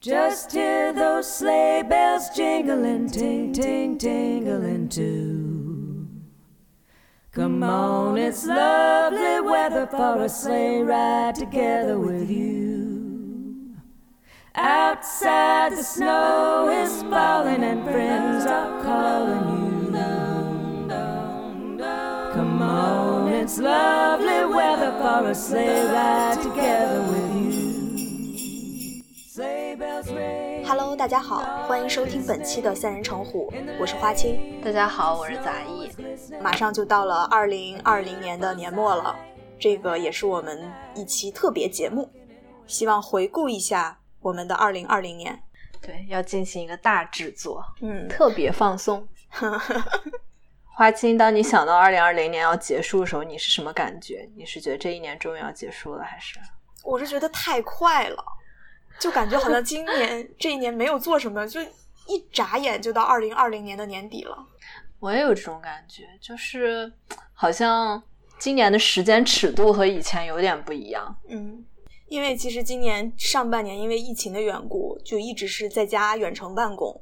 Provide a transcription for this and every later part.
Just hear those sleigh bells jingling, ting, ting, tingling too. Come on, it's lovely weather for a sleigh ride together with you. Outside the snow is falling and friends are calling you. Come on, it's lovely weather for a sleigh ride together with you. Hello，大家好，欢迎收听本期的三人成虎，我是花青。大家好，我是杂艺。马上就到了二零二零年的年末了，这个也是我们一期特别节目，希望回顾一下我们的二零二零年。对，要进行一个大制作，嗯，特别放松。花青，当你想到二零二零年要结束的时候，你是什么感觉？你是觉得这一年终于要结束了，还是？我是觉得太快了，就感觉好像今年这一年没有做什么，就一眨眼就到二零二零年的年底了。我也有这种感觉，就是好像今年的时间尺度和以前有点不一样。嗯，因为其实今年上半年因为疫情的缘故，就一直是在家远程办公。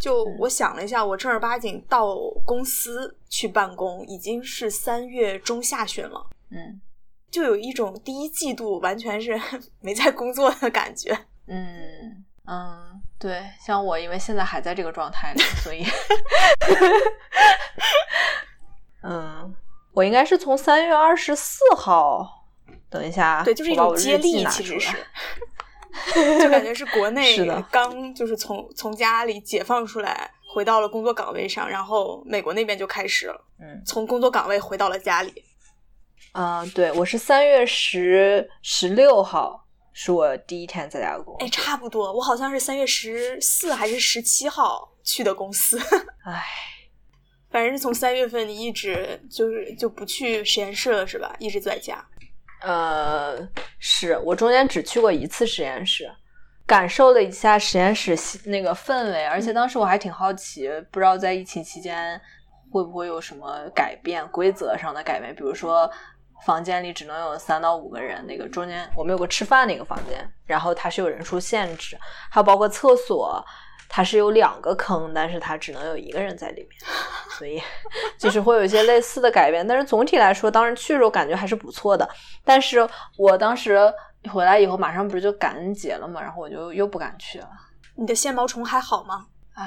就我想了一下，我正儿八经到公司去办公，已经是三月中下旬了。嗯就有一种第一季度完全是 没在工作的感觉。嗯嗯，对，像我，因为现在还在这个状态里，所以，嗯，我应该是从三月二十四号，等一下，对，就是一种接力，其实是，就感觉是国内的刚就是从从家里解放出来，回到了工作岗位上，然后美国那边就开始了，嗯从工作岗位回到了家里。啊、对，我是三月十十六号是我第一天在家工作，哎，差不多，我好像是三月十四还是十七号去的公司，哎，反正是从三月份你一直就是就不去实验室了，是吧？一直在家。呃，是我中间只去过一次实验室，感受了一下实验室那个氛围，而且当时我还挺好奇，不知道在疫情期间会不会有什么改变，规则上的改变，比如说房间里只能有三到五个人，那个中间我们有个吃饭那个房间，然后它是有人数限制，还有包括厕所。它是有两个坑，但是它只能有一个人在里面，所以 就是会有一些类似的改变。但是总体来说，当时去的时候感觉还是不错的。但是我当时回来以后，马上不是就感恩节了嘛，然后我就又不敢去了。你的线毛虫还好吗？啊，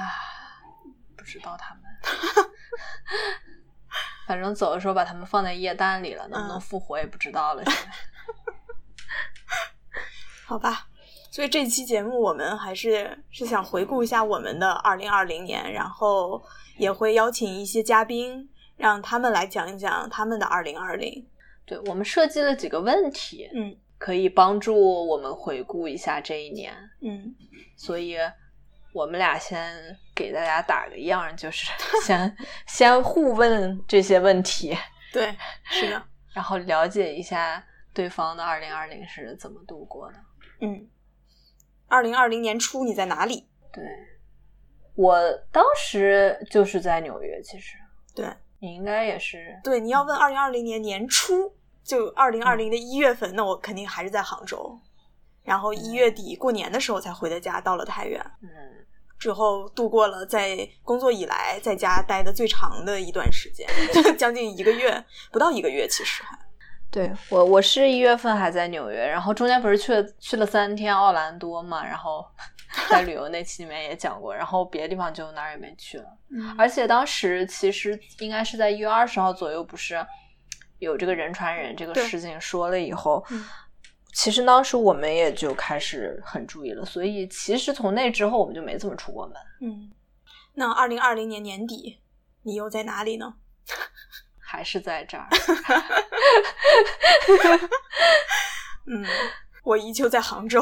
不知道他们，反正走的时候把他们放在液氮里了，能不能嗯复活也不知道了。现在 好吧，所以这期节目我们还是是想回顾一下我们的二零二零年，然后也会邀请一些嘉宾，让他们来讲一讲他们的二零二零。对我们设计了几个问题，嗯可以帮助我们回顾一下这一年。嗯，所以我们俩先给大家打个样，就是 先先互问这些问题，对，是的，然后了解一下对方的二零二零是怎么度过的。嗯，二零二零年初你在哪里？对，我当时就是在纽约，其实对你应该也是，对，你要问二零二零年年初，就二零二零的一月份，那我肯定还是在杭州，然后一月底过年的时候才回的家，到了太原。嗯，之后度过了在工作以来在家待的最长的一段时间，将近一个月，不到一个月，其实还。对我我是一月份还在纽约，然后中间不是去了去了三天奥兰多嘛，然后 在旅游那期里面也讲过，然后别的地方就哪儿也没去了。嗯而且当时其实应该是在一月二十号左右，不是有这个人传人这个事情说了以后，嗯其实当时我们也就开始很注意了，所以其实从那之后我们就没怎么出过门。嗯，那二零二零年年底你又在哪里呢？还是在这儿，嗯，我依旧在杭州，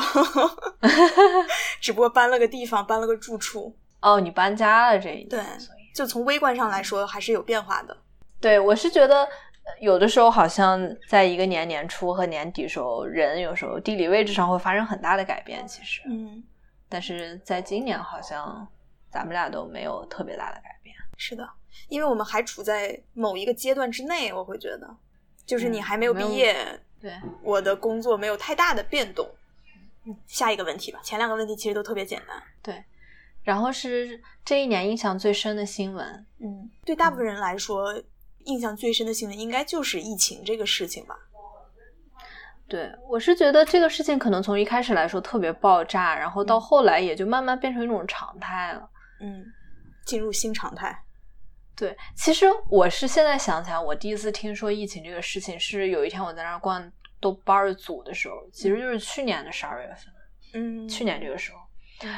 只不过搬了个地方，搬了个住处。哦，你搬家了这一年，对所以就从微观上来说，还是有变化的。对我是觉得呃有的时候好像在一个年年初和年底时候，人有时候地理位置上会发生很大的改变，其实，嗯，但是在今年好像咱们俩都没有特别大的改变。是的，因为我们还处在某一个阶段之内，我会觉得，就是你嗯还没有毕业，对，我的工作没有太大的变动。下一个问题吧，前两个问题其实都特别简单。对，然后是这一年印象最深的新闻，嗯，对大部分人来说，印象最深的新闻应该就是疫情这个事情吧。对我是觉得这个事情可能从一开始来说特别爆炸，然后到后来也就慢慢变成一种常态了。嗯，进入新常态。对，其实我是现在想起来，我第一次听说疫情这个事情是有一天我在那儿逛豆瓣儿组的时候，其实就是去年的十二月份，嗯，去年这个时候，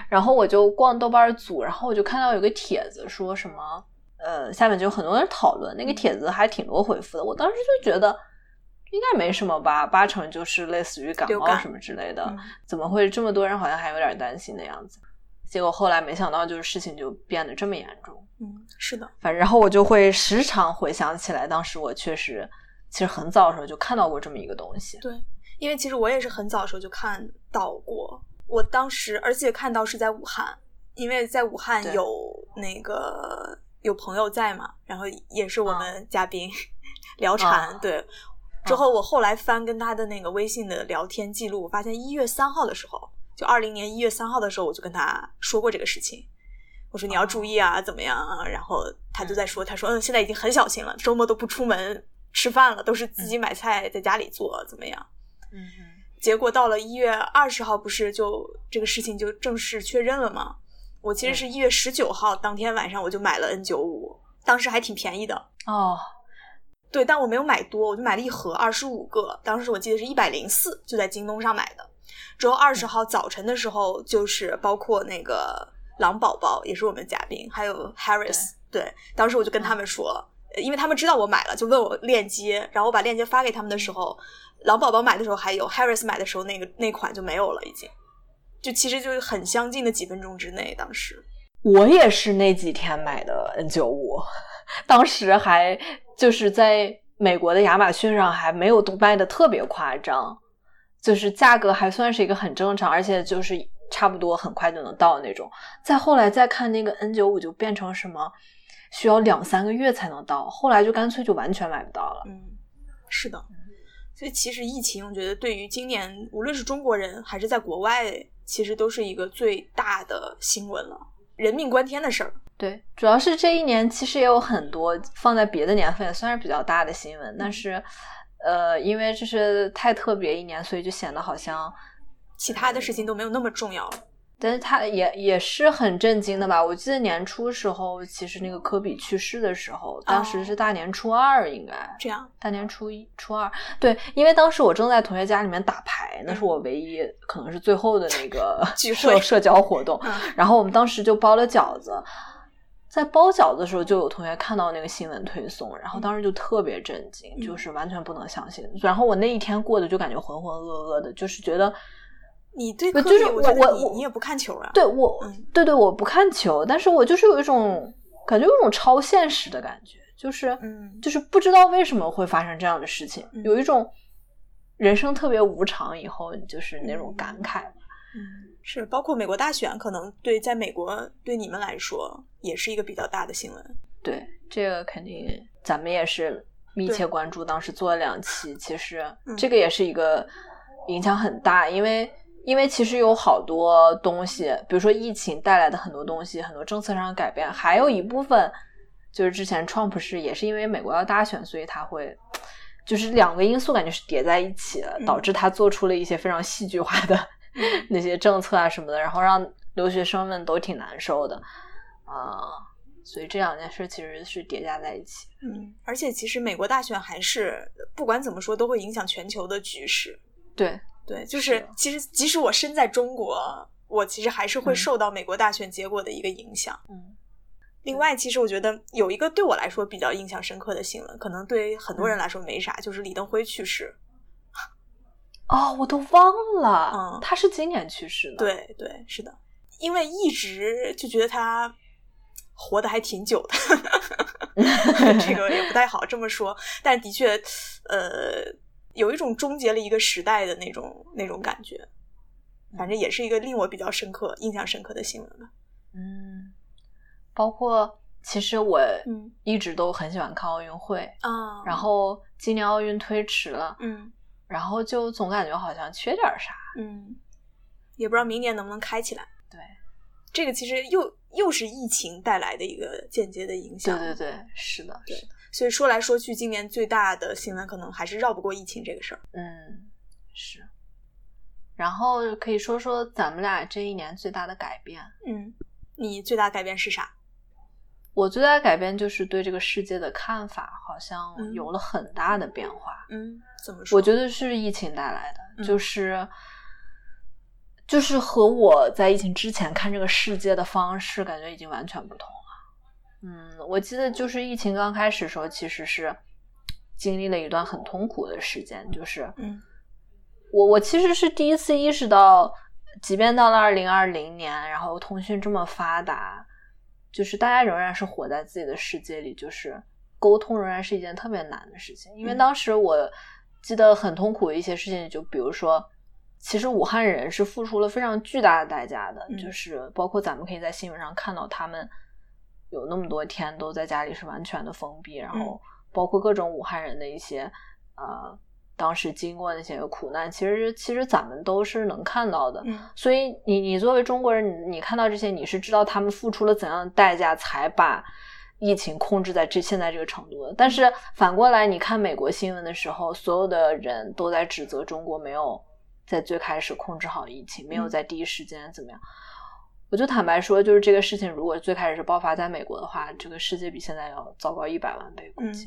然后我就逛豆瓣儿组，然后我就看到有个帖子说什么，呃，下面就有很多人讨论，那个帖子还挺多回复的，我当时就觉得应该没什么吧，八成就是类似于感冒什么之类的，嗯怎么会这么多人好像还有点担心的样子？结果后来没想到，就是事情就变得这么严重。嗯，是的，反正然后我就会时常回想起来，当时我确实其实很早的时候就看到过这么一个东西。对，因为其实我也是很早的时候就看到过，我当时而且看到是在武汉，因为在武汉有那个有朋友在嘛，然后也是我们嘉宾、聊禅，啊对。之后我后来翻跟他的那个微信的聊天记录，我发现一月三号的时候，就二零年一月三号的时候，我就跟他说过这个事情。我说你要注意啊，怎么样啊？然后他就在说，他说嗯，现在已经很小心了，周末都不出门吃饭了，都是自己买菜在家里做，怎么样？嗯结果到了一月二十号，不是就这个事情就正式确认了吗？我其实是一月十九号当天晚上我就买了 N 九五，当时还挺便宜的。哦，对，但我没有买多，我就买了一盒二十五个，当时我记得是一百零四，就在京东上买的。之后二十号早晨的时候，就是包括那个狼宝宝也是我们嘉宾，还有 Harris，对，当时我就跟他们说，呃因为他们知道我买了，就问我链接，然后我把链接发给他们的时候，狼宝宝买的时候还有，Harris 买的时候那个那款就没有了，已经，就其实就是很相近的几分钟之内，当时，我也是那几天买的 N 九五，当时还就是在美国的亚马逊上还没有都卖的特别夸张，就是价格还算是一个很正常，而且就是差不多很快就能到那种。再后来再看那个 N 九五就变成什么需要两三个月才能到，后来就干脆就完全买不到了。嗯，是的。所以其实疫情，我觉得对于今年无论是中国人还是在国外，其实都是一个最大的新闻了，人命关天的事儿。对，主要是这一年其实也有很多放在别的年份也算是比较大的新闻，但是，呃，因为这是太特别一年，所以就显得好像，其他的事情都没有那么重要了。但是他也也是很震惊的吧？我记得年初时候，其实那个科比去世的时候，当时是大年初二，应该、这样，大年初一、初二，对，因为当时我正在同学家里面打牌，那是我唯一可能是最后的那个 聚会社社交活动，嗯。然后我们当时就包了饺子，在包饺子的时候，就有同学看到那个新闻推送，然后当时就特别震惊，嗯。就是完全不能相信。然后我那一天过得就感觉浑浑噩噩的，就是觉得，你对科比，就是我我我你你也不看球啊？对我，嗯对对，我不看球，但是我就是有一种感觉，有一种超现实的感觉，就是，嗯就是不知道为什么会发生这样的事情，嗯有一种人生特别无常，以后就是那种感慨。嗯，是包括美国大选，可能对在美国对你们来说也是一个比较大的新闻。对，这个肯定咱们也是密切关注，当时做了两期，其实嗯这个也是一个影响很大，因为因为其实有好多东西，比如说疫情带来的很多东西，很多政策上的改变，还有一部分就是之前 Trump 是也是因为美国要大选，所以他会。就是两个因素感觉是叠在一起的，嗯导致他做出了一些非常戏剧化的 那些政策啊什么的，然后让留学生们都挺难受的啊、所以这两件事其实是叠加在一起。嗯，而且其实美国大选还是不管怎么说都会影响全球的局势。对，对，就是是其实即使我身在中国，我其实还是会嗯受到美国大选结果的一个影响。嗯另外，其实我觉得有一个对我来说比较印象深刻的新闻，可能对很嗯多人来说没啥，就是李登辉去世。哦，我都忘了，嗯他是今年去世的。，对对，是的，因为一直就觉得他活得还挺久的，这个也不太好这么说，但的确，呃，有一种终结了一个时代的那种那种感觉。反正也是一个令我比较深刻、印象深刻的新闻吧。嗯，包括其实我嗯一直都很喜欢看奥运会，啊然后今年奥运推迟了，嗯然后就总感觉好像缺点啥。嗯也不知道明年能不能开起来。对，这个其实又又是疫情带来的一个间接的影响。对对对，是的，对是的，所以说来说去，今年最大的新闻可能还是绕不过疫情这个事儿。嗯，是。然后可以说说咱们俩这一年最大的改变。嗯，你最大改变是啥？我最大的改变就是对这个世界的看法好像嗯有了很大的变化。嗯，怎么说？我觉得是疫情带来的，嗯就是就是和我在疫情之前看这个世界的方式，感觉已经完全不同了。嗯，我记得就是疫情刚开始的时候，其实是经历了一段很痛苦的时间，就是嗯。我我其实是第一次意识到，即便到了二零二零年，然后通讯这么发达，就是大家仍然是活在自己的世界里，就是沟通仍然是一件特别难的事情。因为嗯。当时我记得很痛苦的一些事情，就比如说，其实武汉人是付出了非常巨大的代价的，嗯。就是包括咱们可以在新闻上看到他们有那么多天都在家里是完全的封闭，然后包括各种武汉人的一些呃当时经过那些苦难，其实其实咱们都是能看到的。嗯所以你你作为中国人，你你看到这些，你是知道他们付出了怎样的代价才把疫情控制在这现在这个程度的。但是反过来，你看美国新闻的时候，所有的人都在指责中国没有在最开始控制好疫情，没有嗯在第一时间怎么样。我就坦白说，就是这个事情，如果最开始是爆发在美国的话，这个世界比现在要糟糕一百万倍，估计。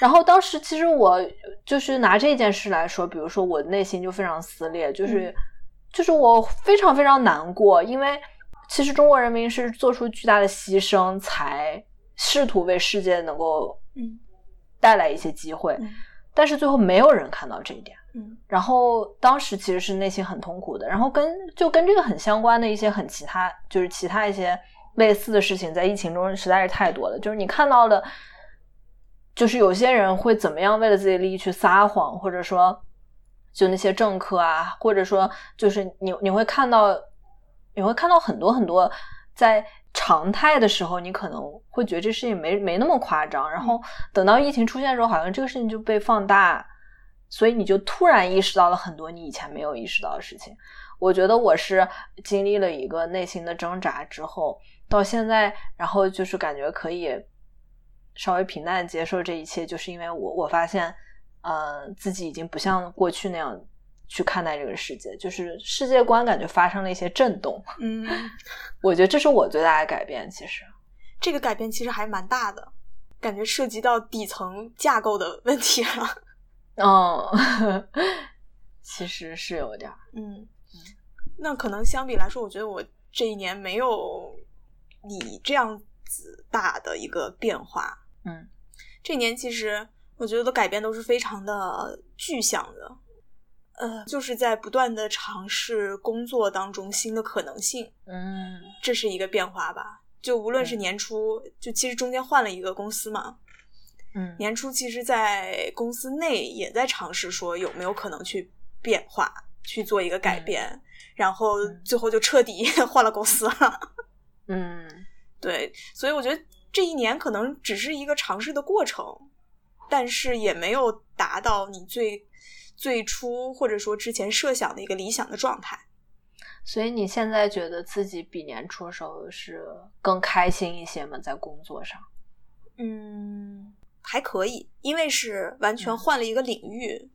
然后当时其实我就是拿这件事来说，比如说我内心就非常撕裂，就是、嗯就是我非常非常难过，因为其实中国人民是做出巨大的牺牲，才试图为世界能够嗯带来一些机会，嗯但是最后没有人看到这一点。嗯然后当时其实是内心很痛苦的，然后跟就跟这个很相关的一些很其他，就是其他一些类似的事情，在疫情中实在是太多了。就是你看到的，就是有些人会怎么样为了自己的利益去撒谎，或者说就那些政客啊，或者说就是你你会看到，你会看到很多很多在常态的时候，你可能会觉得这事情没没那么夸张，然后等到疫情出现的时候，好像这个事情就被放大。所以你就突然意识到了很多你以前没有意识到的事情。我觉得我是经历了一个内心的挣扎之后，到现在，然后就是感觉可以稍微平淡接受这一切，就是因为我我发现，呃，自己已经不像过去那样去看待这个世界，就是世界观感觉发生了一些震动。嗯，我觉得这是我最大的改变，其实。这个改变其实还蛮大的，感觉涉及到底层架构的问题了。嗯，其实是有点儿。嗯，那可能相比来说，我觉得我这一年没有你这样子大的一个变化。嗯。这一年其实我觉得的改变都是非常的具象的，呃，就是在不断的尝试工作当中新的可能性，嗯。这是一个变化吧。就无论是嗯年初，就其实中间换了一个公司嘛，嗯年初其实，在公司内也在尝试说有没有可能去变化，去做一个改变，然后嗯最后就彻底 换了公司了。嗯 对，所以我觉得这一年可能只是一个尝试的过程，但是也没有达到你最最初或者说之前设想的一个理想的状态。所以你现在觉得自己比年初的时候是更开心一些吗？在工作上？嗯，还可以，因为是完全嗯。换了一个领域，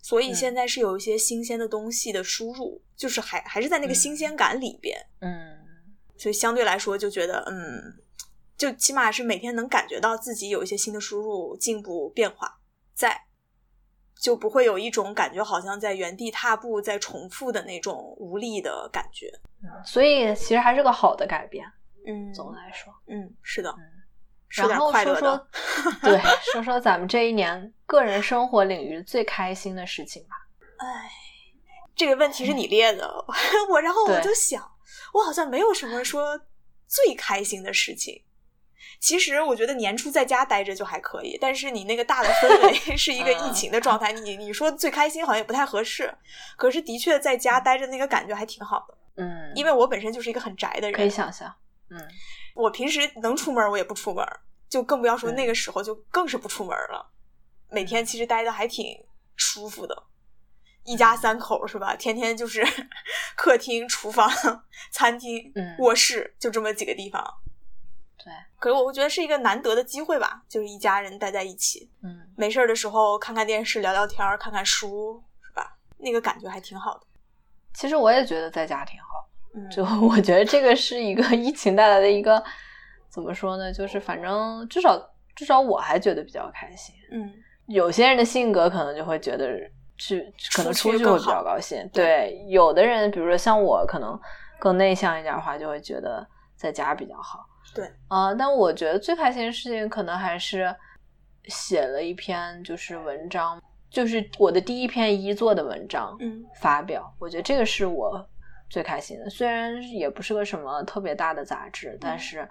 所以嗯。现在是有一些新鲜的东西的输入，就是还还是在那个嗯新鲜感里边，嗯。所以相对来说就觉得，嗯，就起码是每天能感觉到自己有一些新的输入、进步、变化在，就不会有一种感觉好像在原地踏步、在重复的那种无力的感觉。嗯，所以其实还是个好的改变。嗯，总的来说，嗯，是的，然后说说。对，说说咱们这一年个人生活领域最开心的事情吧。哎，这个问题是你列的，我然后我就想，我好像没有什么说最开心的事情。其实我觉得年初在家待着就还可以，但是你那个大的氛围 是一个疫情的状态，你你说最开心好像也不太合适。可是的确在家待着那个感觉还挺好的，嗯，因为我本身就是一个很宅的人可以，想象，嗯我平时能出门我也不出门，就更不要说那个时候就更是不出门了。每天其实待的还挺舒服的，一家三口是吧？天天就是 客厅、厨房、餐厅、嗯卧室，就这么几个地方。对，可是我觉得是一个难得的机会吧，就是一家人待在一起，嗯，没事儿的时候看看电视、聊聊天、看看书，是吧？那个感觉还挺好的。其实我也觉得在家挺好。嗯，就我觉得这个是一个疫情带来的一个怎么说呢？就是反正至少至少我还觉得比较开心。嗯有些人的性格可能就会觉得去可能出去会比较高兴。对对，有的人比如说像我，可能更内向一点的话，就会觉得在家比较好。对，啊、但我觉得最开心的事情可能还是写了一篇就是文章，就是我的第一篇一作的文章。嗯发表，我觉得这个是我最开心的。虽然也不是个什么特别大的杂志，但是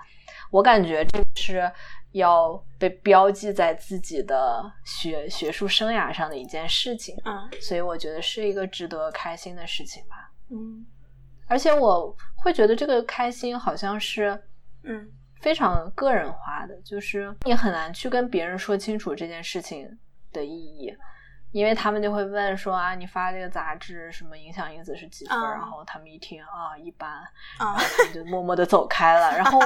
我感觉这是要被标记在自己的学学术生涯上的一件事情，嗯所以我觉得是一个值得开心的事情吧。嗯而且我会觉得这个开心好像是嗯非常个人化的，就是你很难去跟别人说清楚这件事情的意义，因为他们就会问说啊，你发这个杂志什么影响因子是几分？啊然后他们一听啊，一般，啊然后他们就默默的走开了，然后。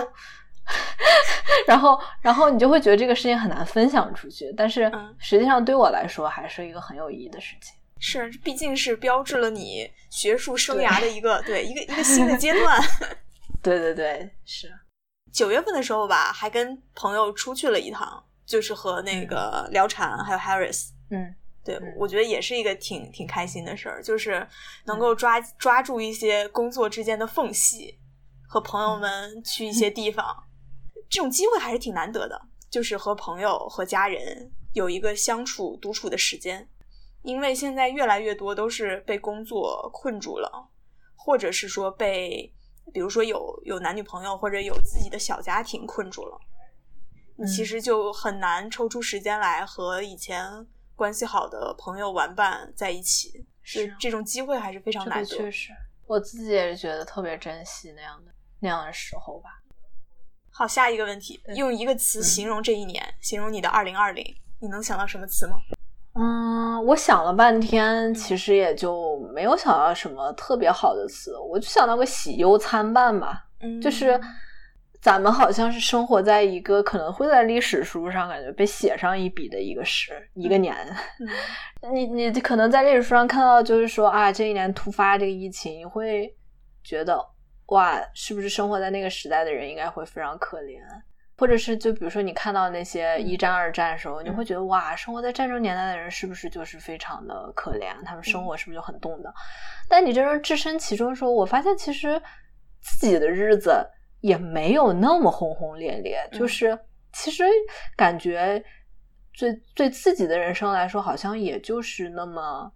然后，然后你就会觉得这个事情很难分享出去，但是嗯实际上对我来说还是一个很有意义的事情。是，毕竟是标志了你学术生涯的一个对一个一个新的 阶段。对对对，是，九月份的时候吧，还跟朋友出去了一趟，就是和那个聊禅还有 Harris。嗯对，嗯。我觉得也是一个挺挺开心的事儿，就是能够抓、抓住一些工作之间的缝隙，和朋友们去一些地方，这种机会还是挺难得的。就是和朋友和家人有一个相处独处的时间，因为现在越来越多都是被工作困住了，或者是说被，比如说有有男女朋友或者有自己的小家庭困住了，你其嗯。实就很难抽出时间来和以前关系好的朋友玩伴在一起，是这种机会还是非常难得。个确实，我自己也是觉得特别珍惜那样的那样的时候吧。好，下一个问题，用一个词嗯形容这一年，形容你的二零二零，你能想到什么词吗？嗯，我想了半天，其实也就没有想到什么特别好的词，我就想到个喜忧参半吧。嗯，就是咱们好像是生活在一个可能会在历史书上感觉被写上一笔的一个时一个年。嗯你你可能在历史书上看到，就是说啊，这一年突发这个疫情，你会觉得哇，是不是生活在那个时代的人应该会非常可怜？或者是就比如说你看到那些一战、二战的时候，你会觉得哇，生活在战争年代的人是不是就是非常的可怜？他们生活是不是就很动荡？但你真正置身其中的时候，我发现其实自己的日子也没有那么轰轰烈烈，嗯就是其实感觉对对自己的人生来说，好像也就是那么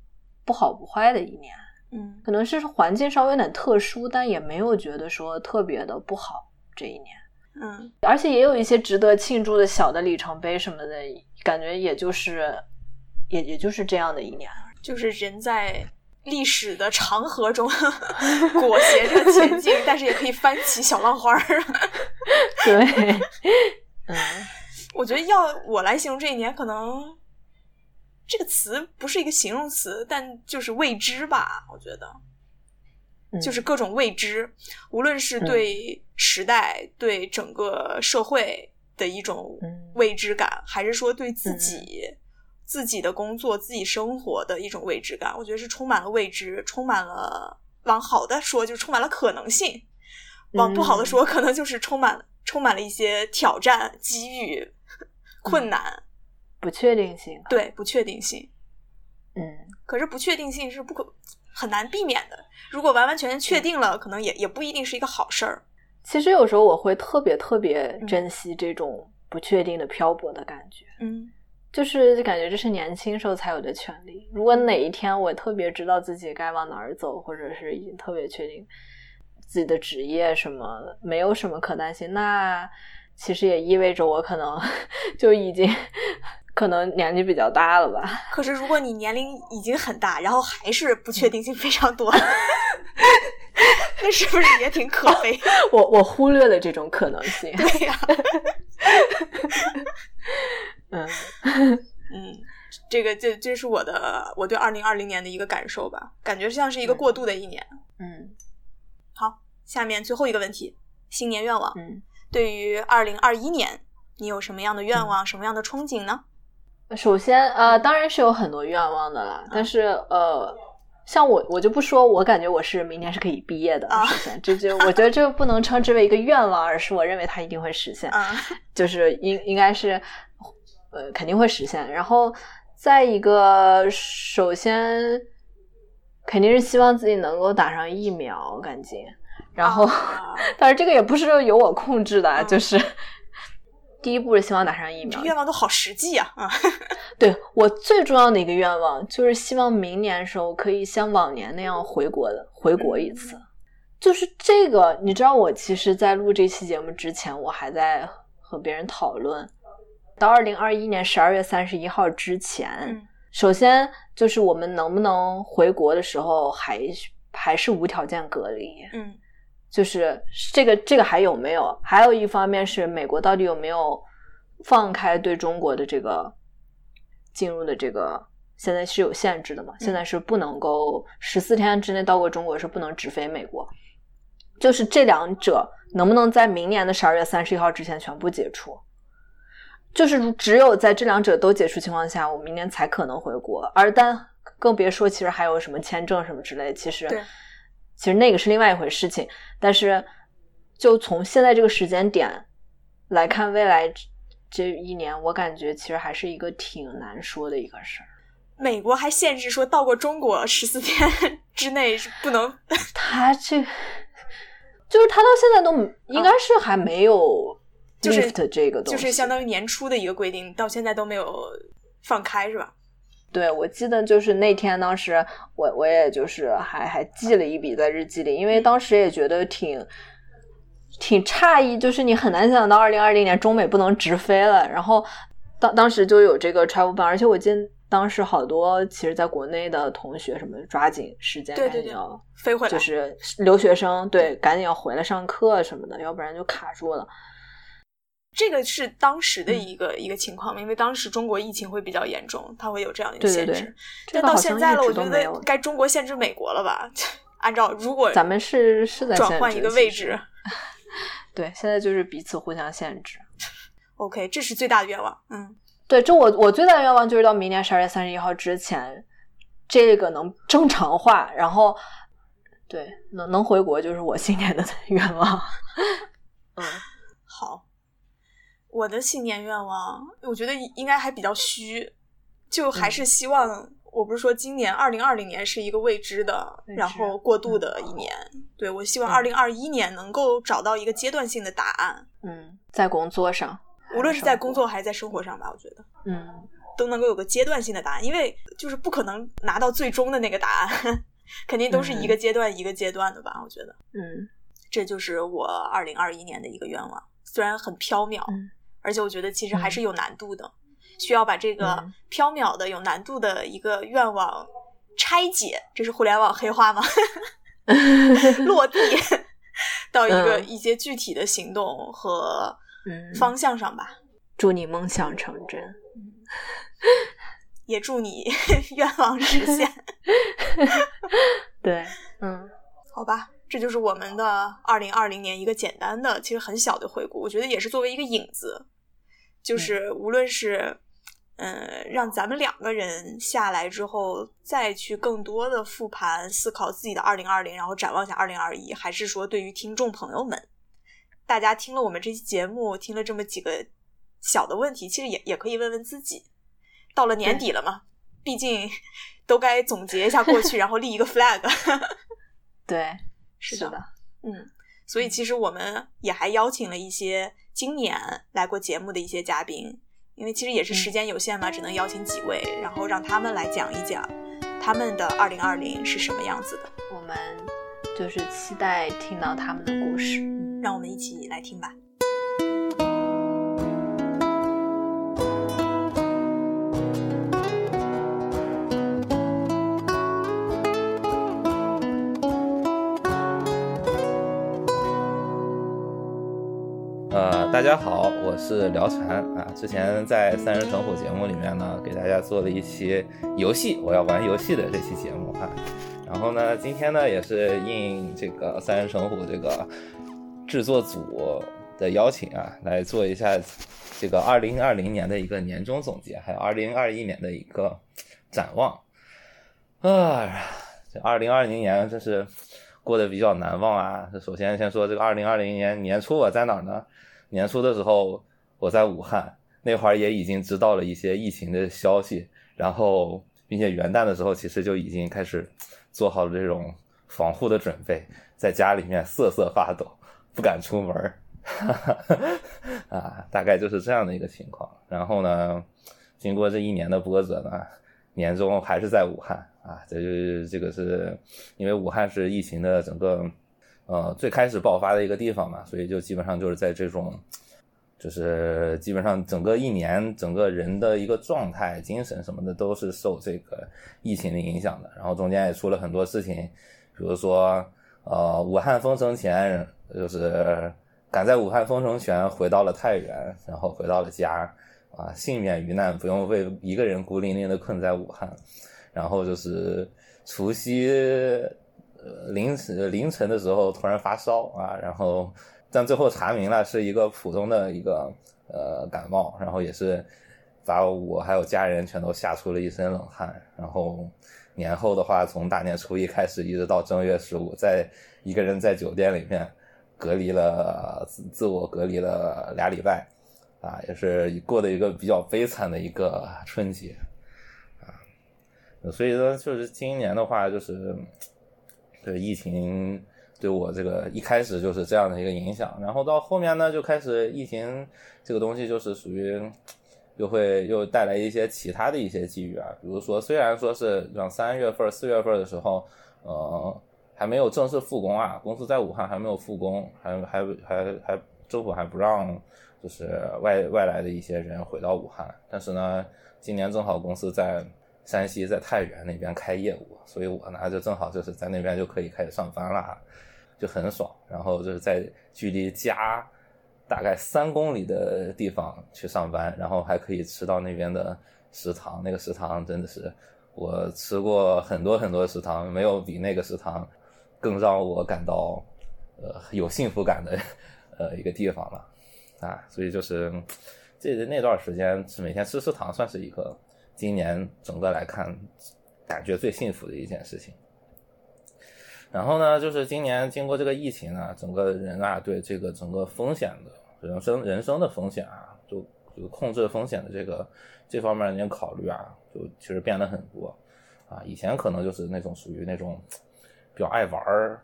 不好不坏的一年。嗯可能是环境稍微有点特殊，但也没有觉得说特别的不好这一年。嗯而且也有一些值得庆祝的小的里程碑什么的，感觉也就是也也就是这样的一年。就是人在历史的长河中 裹挟着前进，但是也可以翻起小浪花儿。对，嗯。我觉得要我来形容这一年，可能这个词不是一个形容词，但就是未知吧。我觉得。嗯。就是各种未知，无论是对时代、对整个社会的一种嗯。未知感，还是说对自己、自己的工作、自己生活的一种未知感，我觉得是充满了未知，充满了往好的说，就充满了可能性；往不好的说，可能就是充满充满了一些挑战、机遇、困难，不确定性。对不确定性。嗯可是不确定性是不可很难避免的。如果完完全全确定了，可能也也不一定是一个好事儿。其实有时候我会特别特别珍惜这种不确定的漂泊的感觉。嗯就是感觉这是年轻时候才有的权利。如果哪一天我特别知道自己该往哪儿走，或者是已经特别确定自己的职业什么没有什么可担心，那其实也意味着我可能 就已经可能年纪比较大了吧。可是如果你年龄已经很大，然后还是不确定性非常多，那是不是也挺可悲？我我忽略了这种可能性。对呀、嗯 嗯，这个这这是我的我对二零二零年的一个感受吧，感觉像是一个过渡的一年。嗯好，下面最后一个问题，新年愿望。嗯，对于二零二一年，你有什么样的愿望，什么样的憧憬呢？首先呃，当然是有很多愿望的啦，但是呃。像我，我就不说，我感觉我是明年是可以毕业的。啊首先，这就我觉得这个不能称之为一个愿望，而是我认为它一定会实现。嗯 就是应应该是，呃，肯定会实现。然后再一个，首先肯定是希望自己能够打上疫苗，赶紧。然后，啊当然这个也不是由我控制的，嗯就是第一步是希望打上疫苗。这愿望都好实际啊！啊，对我最重要的一个愿望就是希望明年的时候可以像往年那样回国的回国一次。就是这个，你知道，我其实，在录这期节目之前，我还在和别人讨论，到二零二一年十二月三十一号之前，嗯首先就是我们能不能回国的时候还还是无条件隔离，嗯就是这个这个还有没有？还有一方面是美国到底有没有放开对中国的这个进入的这个，现在是有限制的嘛？现在是不能够十四天之内到过中国是不能直飞美国，就是这两者能不能在明年的十二月三十一号之前全部解除？就是只有在这两者都解除情况下，我明年才可能回国，而但更别说其实还有什么签证什么之类，其实其实那个是另外一回事情。但是就从现在这个时间点来看，未来这这一年，我感觉其实还是一个挺难说的一个事儿。美国还限制说到过中国十四天 之内是不能他这就是他到现在都应该是还没有就是 lift 这个东西，就是相当于年初的一个规定，到现在都没有放开，是吧？对，我记得就是那天，当时我我也就是还还记了一笔在日记里，因为当时也觉得挺挺诧异，就是你很难想到二零二零年中美不能直飞了，然后当当时就有这个 travel ban，而且我记得当时好多其实在国内的同学什么抓紧时间对对对赶紧要飞回来就是留学生对赶紧要回来上课什么的，要不然就卡住了。这个是当时嗯的一个、一个情况嘛，因为当时中国疫情会比较严重，它会有这样的一个对对对限制。但到现在了，我觉得该中国限制美国了吧？按照如果咱们是是在转换一个位置对，现在就是彼此互相限制。，OK，这是最大的愿望。嗯，对，这我我最大的愿望就是到明年十二月三十一号之前，这个能正常化，然后对能能回国就是我新年的 愿望。嗯，好，我的新年愿望，我觉得应该还比较虚，就还嗯是希望。我不是说今年二零二零年是一个未知的，知然后过渡的一年。对我希望嗯二零二一年能够找到一个阶段性的答案，嗯，在工作上，无论是在工作，还是在生活上吧，我觉得嗯，都能够有个阶段性的答案，因为就是不可能拿到最终的那个答案，肯定都是一个阶段一个阶段的吧。我觉得嗯这就是我二零二一年的一个愿望，虽然很飘渺，嗯而且我觉得其实还是有难度的，需要把这个嗯缥缈的、有难度的一个愿望拆解，这是互联网黑话吗？落地 到一个嗯一些具体的行动和嗯，方向上吧。祝你梦想成真。也祝你 愿望实现，对，嗯好吧？这就是我们的二零二零年一个简单的、其实很小的回顾。我觉得也是作为一个引子，就是无论是嗯、呃让咱们两个人下来之后，再去更多的复盘思考自己的二零二零，然后展望一下二零二一，还是说对于听众朋友们，大家听了我们这期节目，听了这么几个小的问题，其实也也可以问问自己。到了年底了嘛，毕竟都该总结一下过去，然后立一个 flag。对，是的，嗯，所以其实我们也还邀请了一些今年来过节目的一些嘉宾，因为其实也是时间有限嘛，只能邀请几位，然后让他们来讲一讲他们的二零二零是什么样子的，我们就是期待听到他们的故事。让我们一起来听吧。大家好，我是聊禅啊。之前在三人成虎节目里面呢，给大家做了一期游戏，我要玩游戏的这期节目啊。然后呢，今天呢也是应这个三人成虎这个制作组的邀请啊，来做一下这个二零二零年的一个年终总结，还有二零二一年的一个展望。啊，这二零二零年真是过得比较难忘啊。首先先说这个二零二零年年初我在哪儿呢？年初的时候我在武汉，那会儿也已经知道了一些疫情的消息，然后并且元旦的时候其实就已经开始做好了这种防护的准备，在家里面瑟瑟发抖，不敢出门儿，啊，大概就是这样的一个情况。然后呢，经过这一年的波折呢，年终还是在武汉啊，这就是这个是因为武汉是疫情的整个呃最开始爆发的一个地方嘛，所以就基本上就是在这种。就是基本上整个一年，整个人的一个状态、精神什么的都是受这个疫情的影响的。然后中间也出了很多事情，比如说，呃，武汉封城前，就是赶在武汉封城前回到了太原，然后回到了家，啊，幸免于难，不用为一个人孤零零的困在武汉。然后就是除夕，凌晨凌晨的时候突然发烧啊，然后。但最后查明了是一个普通的一个呃感冒，然后也是把我还有家人全都吓出了一身冷汗。然后年后的话，从大年初一开始一直到正月十五，在一个人在酒店里面隔离了自自我隔离了俩礼拜，啊，也是过的一个比较悲惨的一个春节啊。所以说，就是今年的话，就是对疫情。对我这个一开始就是这样的一个影响，然后到后面呢，就开始疫情这个东西就是属于又会又带来一些其他的一些机遇啊，比如说虽然说是让三月份、四月份的时候，呃，还没有正式复工啊，公司在武汉还没有复工，还还还还政府还不让就是外外来的一些人回到武汉，但是呢，今年正好公司在山西在太原那边开业务，所以我呢就正好就是在那边就可以开始上班了。就很爽，然后就是在距离家大概三公里的地方去上班，然后还可以吃到那边的食堂。那个食堂真的是我吃过很多很多食堂，没有比那个食堂更让我感到呃有幸福感的呃一个地方了啊！所以就是这那段时间是每天吃食堂，算是一个今年整个来看感觉最幸福的一件事情。然后呢，就是今年经过这个疫情呢，整个人啊，对这个整个风险的人生人生的风险啊，就就控制风险的这个这方面的考虑啊，就其实变得很多啊。以前可能就是那种属于那种比较爱玩儿、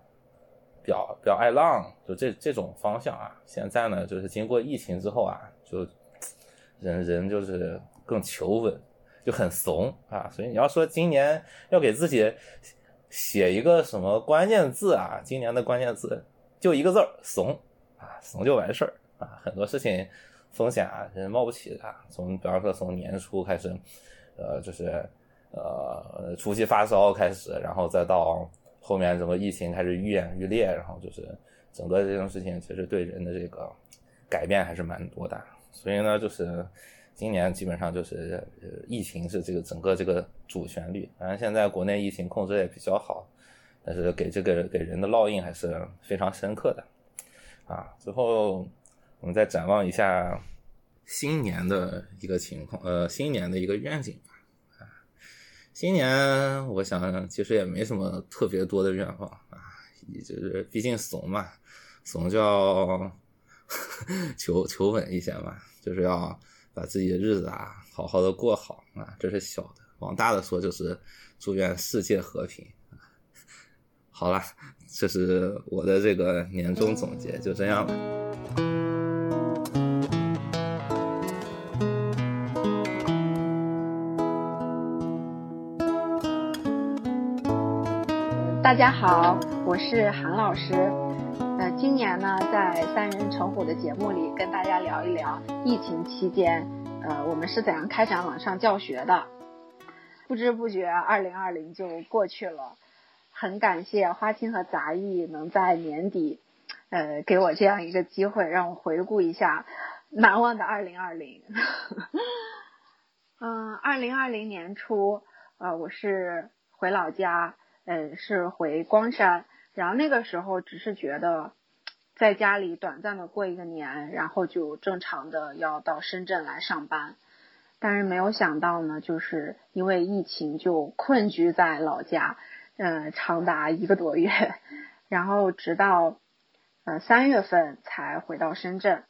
比较比较爱浪，就这这种方向啊。现在呢，就是经过疫情之后啊，就 人人就是更求稳，就很怂啊。所以你要说今年要给自己。写一个什么关键字啊？今年的关键字就一个字儿怂啊，怂就完事儿啊。很多事情风险啊，人冒不起的。从比方说从年初开始，呃，就是呃，初期发烧开始，然后再到后面整个疫情开始愈演愈烈，然后就是整个这种事情其实对人的这个改变还是蛮多的。所以呢，就是。今年基本上就是，疫情是这个整个这个主旋律。反正现在国内疫情控制也比较好，但是给这个给人的烙印还是非常深刻的。啊，最后我们再展望一下新年的一个情况，呃，新年的一个愿景吧。啊，新年我想其实也没什么特别多的愿望啊，就是毕竟怂嘛，怂就要 求求稳一些嘛，就是要。把自己的日子啊，好好的过好啊，这是小的。往大的说，就是祝愿世界和平。好了，这是我的这个年终总结，就这样了。大家好，我是韩老师。今年呢，在三人成虎的节目里，跟大家聊一聊疫情期间，呃，我们是怎样开展网上教学的。不知不觉，二零二零就过去了。很感谢花青和杂艺能在年底呃给我这样一个机会，让我回顾一下难忘的二零二零。嗯，二零二零年初，呃，我是回老家，呃，是回光山，然后那个时候只是觉得在家里短暂的过一个年，然后就正常的要到深圳来上班，但是没有想到呢，就是因为疫情就困居在老家，嗯，长达一个多月，然后直到呃三月份才回到深圳，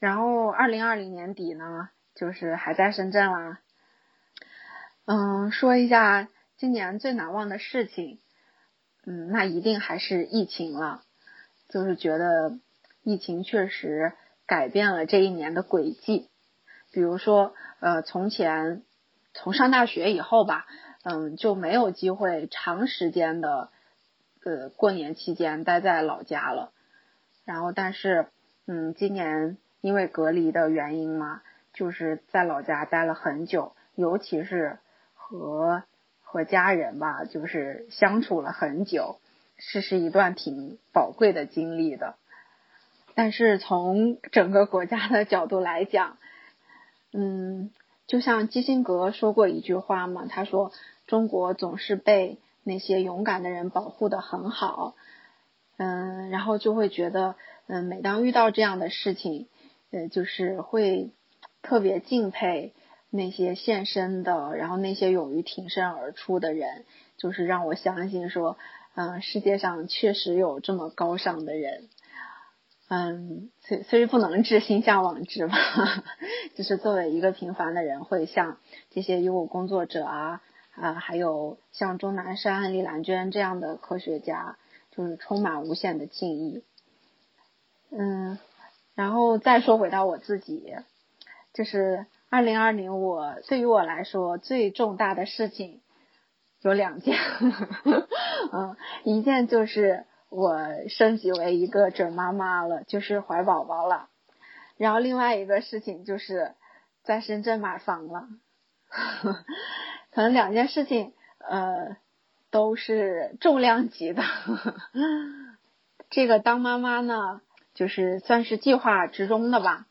然后二零二零年底呢。就是还在深圳啦，嗯，说一下今年最难忘的事情，嗯，那一定还是疫情了。就是觉得疫情确实改变了这一年的轨迹。比如说，呃，从前从上大学以后吧，嗯，就没有机会长时间的呃过年期间待在老家了。然后，但是，嗯，今年因为隔离的原因嘛。就是在老家待了很久，尤其是和和家人吧，就是相处了很久，是是一段挺宝贵的经历的。但是从整个国家的角度来讲，嗯，就像基辛格说过一句话嘛，他说中国总是被那些勇敢的人保护的很好，嗯，然后就会觉得，嗯，每当遇到这样的事情，呃，就是会。特别敬佩那些献身的，然后那些勇于挺身而出的人，就是让我相信说，嗯，世界上确实有这么高尚的人，嗯，虽虽不能至心向往之吧，就是作为一个平凡的人，会像这些医务工作者啊啊，还有像钟南山、李兰娟这样的科学家，就是充满无限的敬意。嗯，然后再说回到我自己。就是二零二零，我对于我来说最重大的事情有两件，嗯，一件就是我升级为一个准妈妈了，就是怀宝宝了，然后另外一个事情就是在深圳买房了，可能两件事情呃都是重量级的，这个当妈妈呢，就是算是计划之中的吧。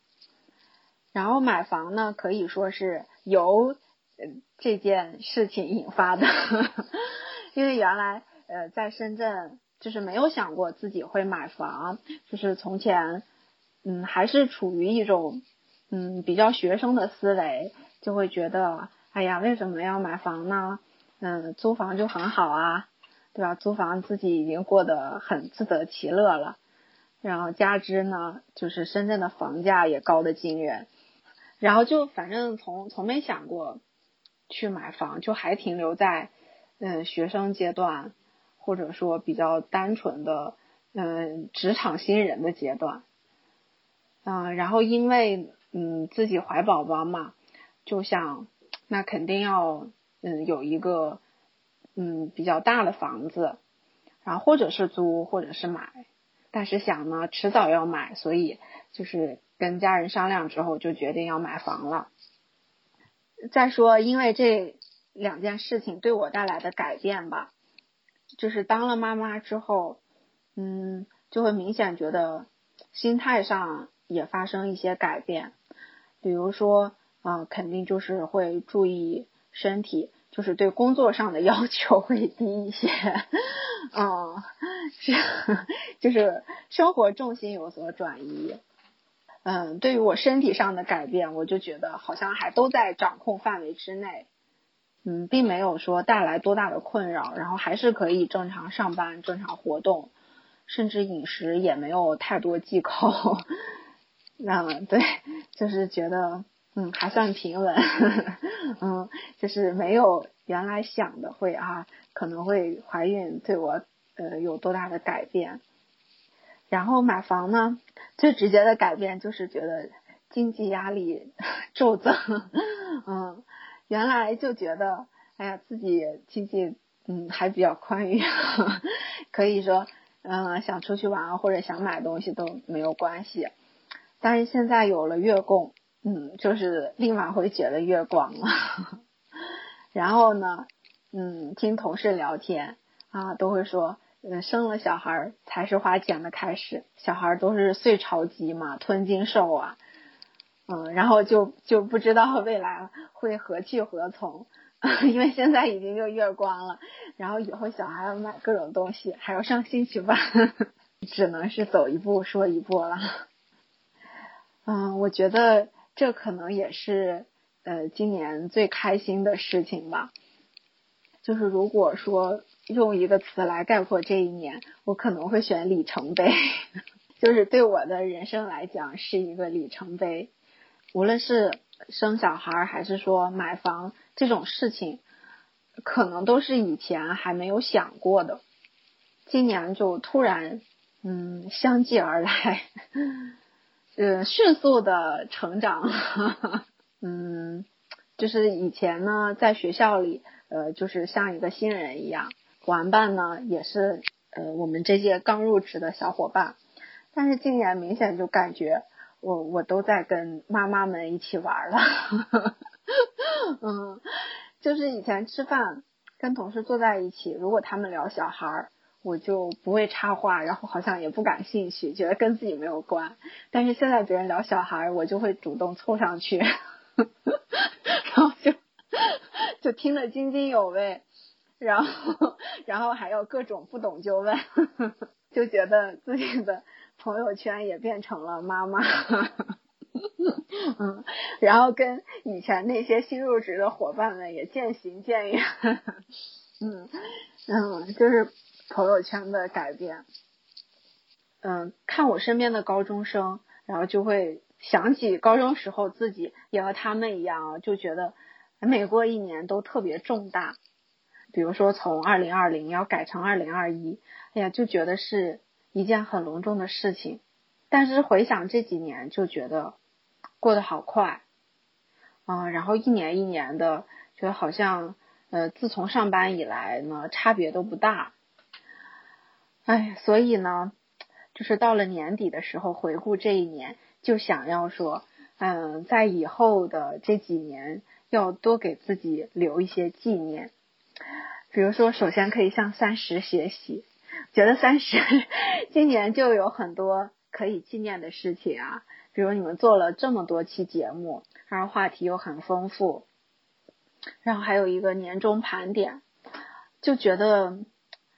然后买房呢，可以说是由这件事情引发的，因为原来呃在深圳就是没有想过自己会买房，就是从前嗯还是处于一种嗯比较学生的思维，就会觉得哎呀为什么要买房呢？嗯租房就很好啊，对吧？租房自己已经过得很自得其乐了，然后加之呢就是深圳的房价也高的惊人。然后就反正从从没想过去买房，就还停留在嗯学生阶段，或者说比较单纯的嗯职场新人的阶段，嗯，然后因为嗯自己怀宝宝嘛，就想那肯定要嗯有一个嗯比较大的房子，然后或者是租或者是买，但是想呢迟早要买，所以就是。跟家人商量之后，就决定要买房了。再说，因为这两件事情对我带来的改变吧，就是当了妈妈之后，嗯，就会明显觉得心态上也发生一些改变。比如说，啊，肯定就是会注意身体，就是对工作上的要求会低一些。嗯，是，就是生活重心有所转移。嗯，对于我身体上的改变，我就觉得好像还都在掌控范围之内，嗯，并没有说带来多大的困扰，然后还是可以正常上班、正常活动，甚至饮食也没有太多忌口。嗯，对，就是觉得嗯还算平稳，嗯，就是没有原来想的会啊可能会怀孕对我呃有多大的改变。然后买房呢，最直接的改变就是觉得经济压力 骤增，嗯，原来就觉得哎呀自己经济嗯还比较宽裕，可以说嗯想出去玩或者想买东西都没有关系，但是现在有了月供，嗯，就是立马会觉得月光了，然后呢，嗯，听同事聊天啊都会说。嗯，生了小孩才是花钱的开始。小孩都是碎钞机嘛，吞金兽啊，嗯，然后就就不知道未来会何去何从，因为现在已经就月光了，然后以后小孩要买各种东西，还要上兴趣班，只能是走一步说一步了。嗯，我觉得这可能也是呃今年最开心的事情吧。就是如果说用一个词来概括这一年，我可能会选里程碑。就是对我的人生来讲是一个里程碑。无论是生小孩还是说买房这种事情，可能都是以前还没有想过的。今年就突然嗯相继而来，呃迅速的成长。嗯，就是以前呢在学校里。呃，就是像一个新人一样，玩伴呢也是呃我们这些刚入职的小伙伴，但是今年明显就感觉我我都在跟妈妈们一起玩了，嗯，就是以前吃饭跟同事坐在一起，如果他们聊小孩儿，我就不会插话，然后好像也不感兴趣，觉得跟自己没有关，但是现在别人聊小孩，我就会主动凑上去，然后就。就听得津津有味，然后然后还有各种不懂就问，就觉得自己的朋友圈也变成了妈妈，嗯，然后跟以前那些新入职的伙伴们也渐行渐远，嗯嗯，就是朋友圈的改变，嗯，看我身边的高中生，然后就会想起高中时候自己也和他们一样，就觉得。每过一年都特别重大，比如说从二零二零要改成二零二一，哎呀，就觉得是一件很隆重的事情。但是回想这几年，就觉得过得好快，嗯，然后一年一年的，觉得好像呃，自从上班以来呢，差别都不大。哎，所以呢，就是到了年底的时候，回顾这一年，就想要说，嗯，在以后的这几年。要多给自己留一些纪念，比如说，首先可以向三十学习，觉得三十今年就有很多可以纪念的事情啊，比如你们做了这么多期节目，然后话题又很丰富，然后还有一个年终盘点，就觉得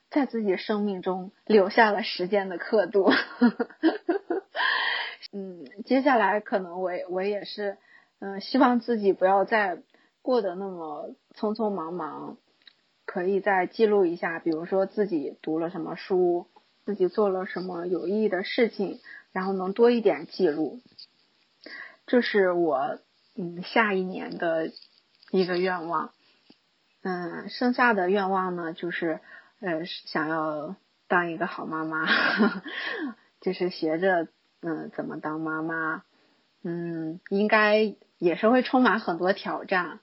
在自己生命中留下了时间的刻度。嗯，接下来可能我我也是。嗯，希望自己不要再过得那么匆匆忙忙，可以再记录一下，比如说自己读了什么书，自己做了什么有意义的事情，然后能多一点记录。这是我嗯下一年的一个愿望。嗯，剩下的愿望呢，就是呃想要当一个好妈妈，就是学着嗯怎么当妈妈。嗯，应该。也是会充满很多挑战，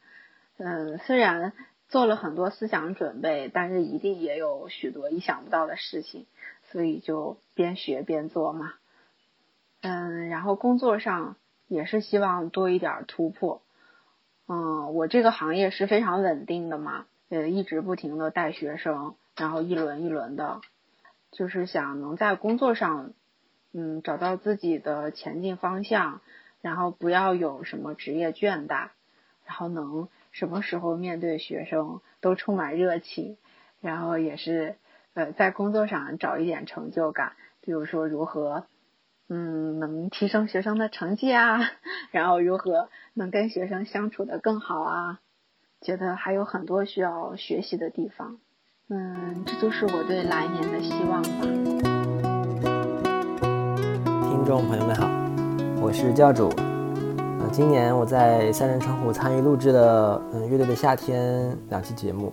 嗯，虽然做了很多思想准备，但是一定也有许多意想不到的事情，所以就边学边做嘛，嗯，然后工作上也是希望多一点突破，嗯，我这个行业是非常稳定的嘛，呃，一直不停的带学生，然后一轮一轮的，就是想能在工作上，嗯，找到自己的前进方向。然后不要有什么职业倦怠，然后能什么时候面对学生都充满热情，然后也是呃在工作上找一点成就感，比如说如何嗯能提升学生的成绩啊，然后如何能跟学生相处的更好啊，觉得还有很多需要学习的地方，嗯，这就是我对来年的希望吧。听众朋友们好。我是教主，今年我在三人成虎参与录制的嗯乐队的夏天两期节目，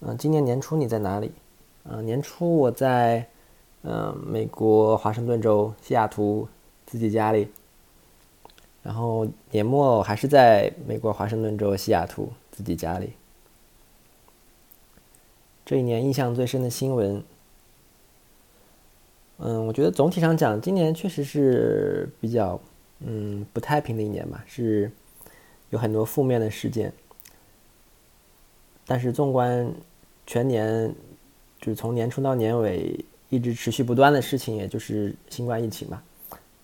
嗯，今年年初你在哪里？嗯，年初我在嗯美国华盛顿州西雅图自己家里，然后年末还是在美国华盛顿州西雅图自己家里。这一年印象最深的新闻。嗯，我觉得总体上讲，今年确实是比较嗯不太平的一年吧，是有很多负面的事件。但是纵观全年，就是从年初到年尾一直持续不断的事情，也就是新冠疫情吧。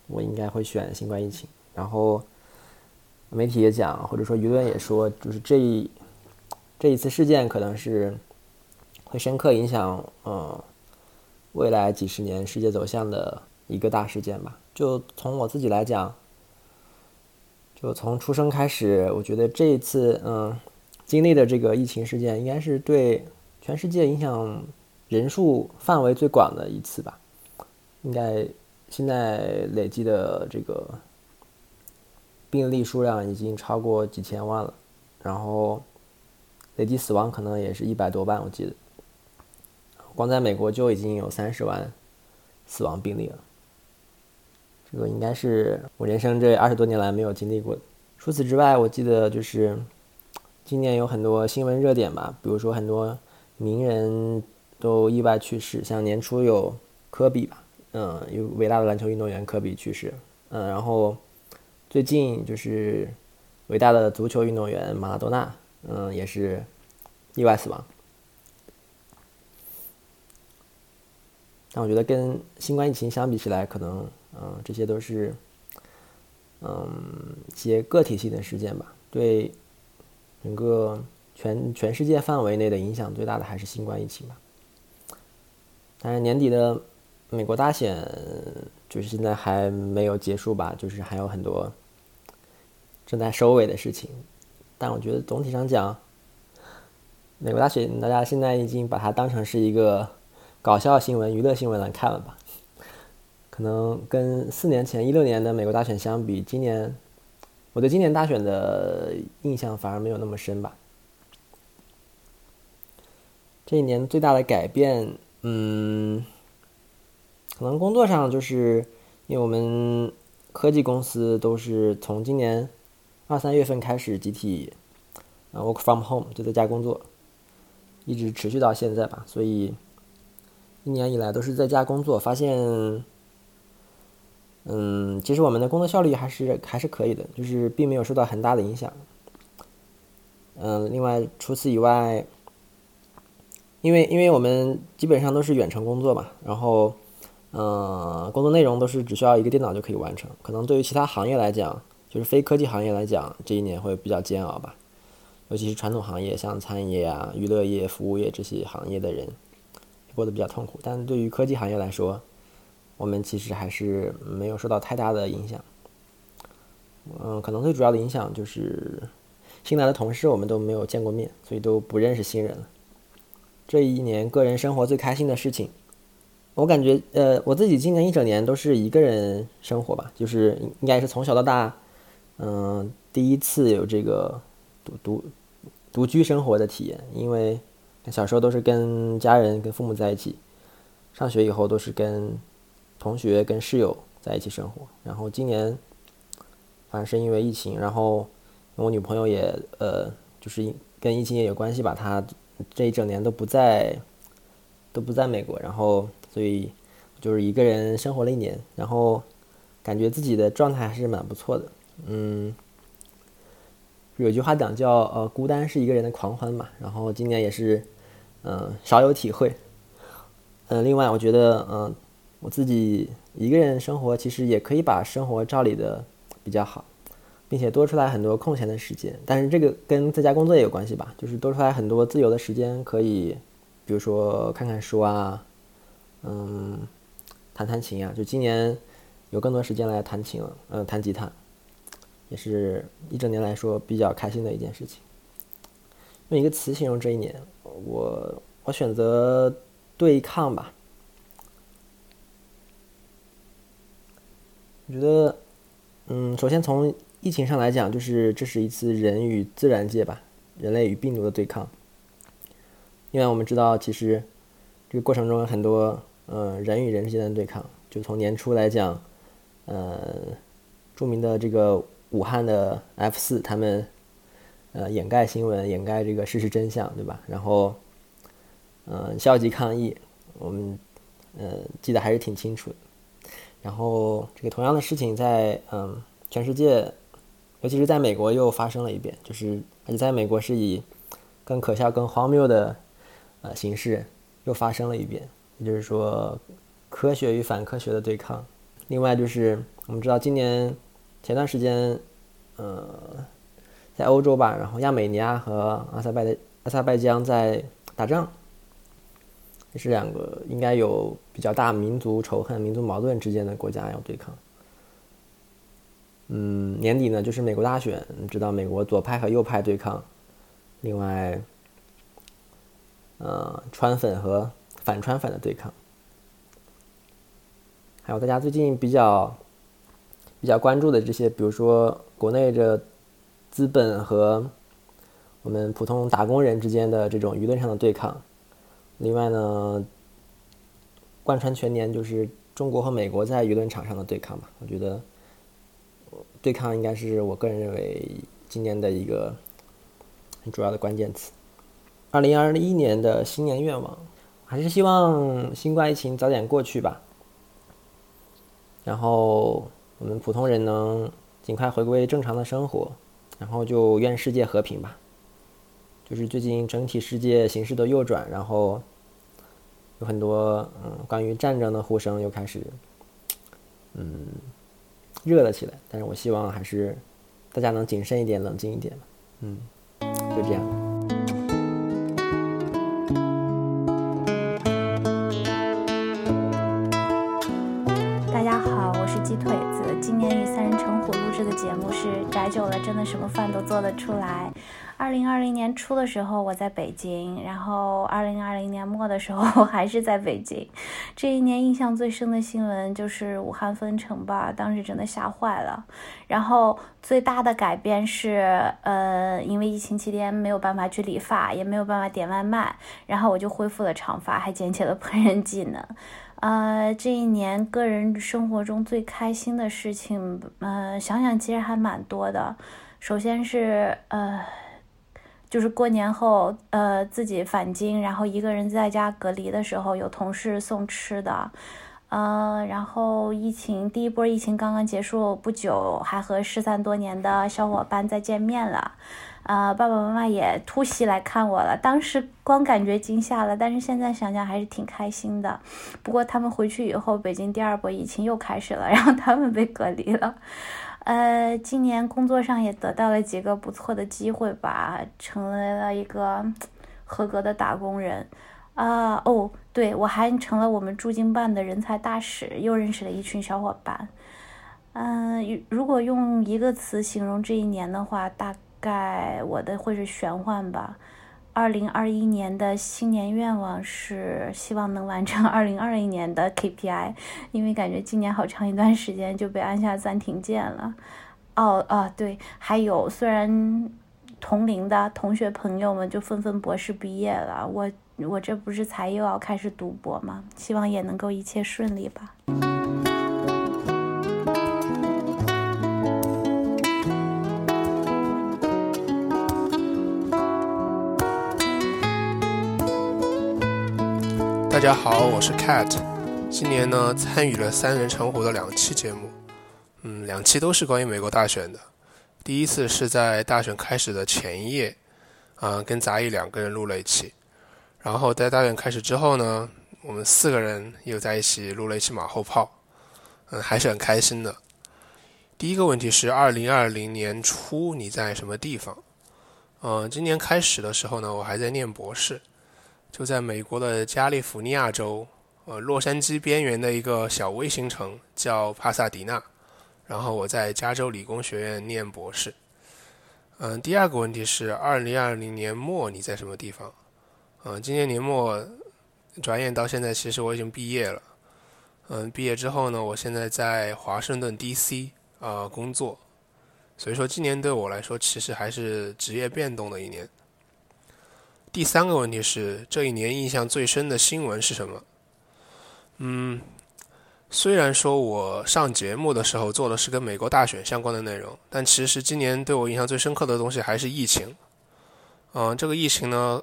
我应该会选新冠疫情。然后媒体也讲，或者说舆论也说，就是这一这一次事件可能是会深刻影响，嗯，未来几十年世界走向的一个大事件吧。就从我自己来讲，就从出生开始，我觉得这一次，嗯，经历的这个疫情事件，应该是对全世界影响人数范围最广的一次吧。应该现在累计的这个病例数量已经超过几千万了，然后累计死亡可能也是一百多万，我记得。光在美国就已经有三十万死亡病例了，这个应该是我人生这二十多年来没有经历过的。除此之外，我记得就是今年有很多新闻热点吧，比如说很多名人都意外去世，像年初有科比吧，嗯，有伟大的篮球运动员科比去世，嗯，然后最近就是伟大的足球运动员马拉多纳，嗯，也是意外死亡。但我觉得跟新冠疫情相比起来，可能嗯这些都是嗯一些个体性的事件吧。对整个全全世界范围内的影响最大的还是新冠疫情吧。当然年底的美国大选就是现在还没有结束吧，就是还有很多正在收尾的事情。但我觉得总体上讲，美国大选大家现在已经把它当成是一个。搞笑新闻、娱乐新闻来看了吧？可能跟四年前一六年的美国大选相比，今年我对今年大选的印象反而没有那么深吧。这一年最大的改变，嗯，可能工作上就是因为我们科技公司都是从今年二三月份开始集体啊 work from home 就在家工作，一直持续到现在吧，所以。一年以来都是在家工作，发现，嗯，其实我们的工作效率还是还是可以的，就是并没有受到很大的影响。嗯，另外除此以外，因为因为我们基本上都是远程工作嘛，然后，嗯，工作内容都是只需要一个电脑就可以完成。可能对于其他行业来讲，就是非科技行业来讲，这一年会比较煎熬吧，尤其是传统行业，像餐饮业啊、娱乐业、服务业这些行业的人。过得比较痛苦，但对于科技行业来说，我们其实还是没有受到太大的影响。嗯，可能最主要的影响就是新来的同事我们都没有见过面，所以都不认识新人了。这一年个人生活最开心的事情，我感觉呃，我自己今年一整年都是一个人生活吧，就是应该是从小到大，嗯，第一次有这个独独独居生活的体验，因为。小时候都是跟家人、跟父母在一起，上学以后都是跟同学、跟室友在一起生活。然后今年，反正是因为疫情，然后我女朋友也呃，就是跟疫情也有关系吧，她这一整年都不在，都不在美国，然后所以就是一个人生活了一年，然后感觉自己的状态还是蛮不错的，嗯。有句话讲叫呃，孤单是一个人的狂欢嘛。然后今年也是。嗯，少有体会。嗯，另外我觉得，嗯，我自己一个人生活，其实也可以把生活照理的比较好，并且多出来很多空闲的时间。但是这个跟在家工作也有关系吧，就是多出来很多自由的时间，可以，比如说看看书啊，嗯，弹弹琴啊。就今年有更多时间来弹琴了，嗯，弹吉他，也是一整年来说比较开心的一件事情。用一个词形容这一年。我我选择对抗吧。我觉得，嗯，首先从疫情上来讲，就是这是一次人与自然界吧，人类与病毒的对抗。因为我们知道，其实这个过程中有很多，嗯，人与人之间的对抗。就从年初来讲，呃，著名的这个武汉的 F 四，他们。呃，掩盖新闻，掩盖这个事实真相，对吧？然后，嗯，消极抗议，我们呃记得还是挺清楚的。然后，这个同样的事情在嗯全世界，尤其是在美国又发生了一遍，就是而且在美国是以更可笑、更荒谬的呃形式又发生了一遍，也就是说，科学与反科学的对抗。另外就是我们知道，今年前段时间，呃，在欧洲吧，然后亚美尼亚和阿塞拜的阿塞拜疆在打仗，是两个应该有比较大民族仇恨、民族矛盾之间的国家要对抗。嗯，年底呢就是美国大选，你知道美国左派和右派对抗，另外，呃，川粉和反川粉的对抗，还有大家最近比较比较关注的这些，比如说国内的资本和我们普通打工人之间的这种舆论上的对抗，另外呢，贯穿全年就是中国和美国在舆论场上的对抗吧，我觉得。对抗应该是我个人认为今年的一个很主要的关键词。二零二一年的新年愿望，还是希望新冠疫情早点过去吧。然后我们普通人能尽快回归正常的生活，然后就愿世界和平吧。就是最近整体世界形势的右转，然后有很多嗯关于战争的呼声又开始嗯。热了起来，但是我希望还是大家能谨慎一点、冷静一点嗯，就这样。大家好，我是鸡腿子。今年与三人成虎录制的节目是宅久了，真的什么饭都做得出来。二零二零年初的时候我在北京，然后二零二零年末的时候 还是在北京。这一年印象最深的新闻就是武汉封城吧，当时真的吓坏了。然后最大的改变是，呃，因为疫情期间没有办法去理发，也没有办法点外卖，然后我就恢复了长发，还捡起了烹饪技能。呃，这一年个人生活中最开心的事情，呃，想想其实还蛮多的。首先是，呃。就是过年后，呃，自己返京，然后一个人在家隔离的时候，有同事送吃的，呃，然后疫情第一波疫情刚刚结束不久，还和失散多年的小伙伴再见面了，呃，爸爸妈妈也突袭来看我了，当时光感觉惊吓了，但是现在想想还是挺开心的。不过他们回去以后，北京第二波疫情又开始了，然后他们被隔离了。呃，今年工作上也得到了几个不错的机会吧，成为了一个合格的打工人。啊，哦，对，我还成了我们驻京办的人才大使，又认识了一群小伙伴。嗯，如果用一个词形容这一年的话，大概我的会是玄幻吧。二零二一年的新年愿望是希望能完成 二零二一年的 KPI，因为感觉今年好长一段时间就被按下暂停键了。哦啊，对，还有虽然同龄的同学朋友们就纷纷博士毕业了，我我这不是才又要开始读博吗？希望也能够一切顺利吧。大家好，我是 Cat。今年呢，参与了三人成虎的两期节目，嗯，两期都是关于美国大选的。第一次是在大选开始的前夜，啊，跟杂役两个人录了一期。然后在大选开始之后呢，我们四个人又在一起录了一期马后炮，嗯，还是很开心的。第一个问题是，二零二零年初你在什么地方？嗯，今年开始的时候呢，我还在念博士。就在美国的加利福尼亚州，呃，洛杉矶边缘的一个小卫星城叫帕萨迪纳。然后我在加州理工学院念博士。嗯，第二个问题是，二零二零年末你在什么地方？嗯，今年年末，转眼到现在，其实我已经毕业了。嗯，毕业之后呢，我现在在华盛顿 DC 啊工作。所以说，今年对我来说，其实还是职业变动的一年。第三个问题是，这一年印象最深的新闻是什么？嗯，虽然说我上节目的时候做的是跟美国大选相关的内容，但其实今年对我印象最深刻的东西还是疫情。嗯，这个疫情呢，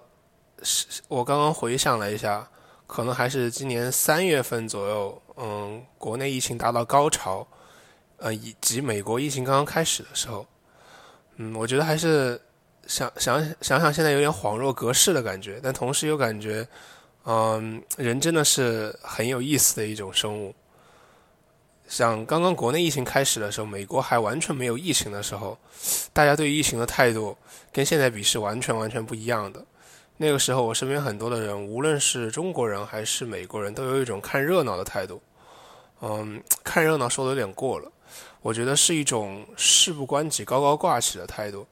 是我刚刚回想了一下，可能还是今年三月份左右，嗯，国内疫情达到高潮，呃，以及美国疫情刚刚开始的时候，嗯，我觉得还是。想想想想，现在有点恍若隔世的感觉，但同时又感觉，嗯，人真的是很有意思的一种生物。像刚刚国内疫情开始的时候，美国还完全没有疫情的时候，大家对疫情的态度跟现在比是完全完全不一样的。那个时候，我身边很多的人，无论是中国人还是美国人，都有一种看热闹的态度。嗯，看热闹说的有点过了，我觉得是一种事不关己高高挂起的态度，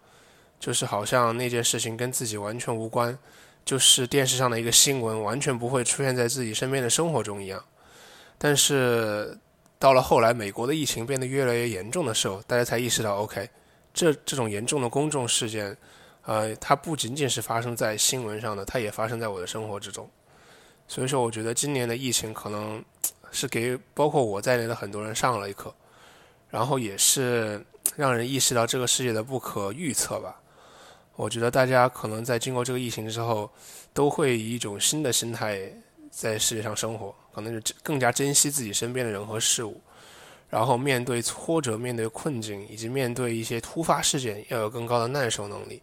就是好像那件事情跟自己完全无关，就是电视上的一个新闻，完全不会出现在自己身边的生活中一样。但是。到了后来，美国的疫情变得越来越严重的时候，大家才意识到，OK，这这种严重的公众事件，呃，它不仅仅是发生在新闻上的，它也发生在我的生活之中。所以说，我觉得今年的疫情可能是给包括我在内的很多人上了一课，然后也是让人意识到这个世界的不可预测吧。我觉得大家可能在经过这个疫情之后，都会以一种新的心态在世界上生活。可能是更加珍惜自己身边的人和事物，然后面对挫折、面对困境以及面对一些突发事件，要有更高的耐受能力。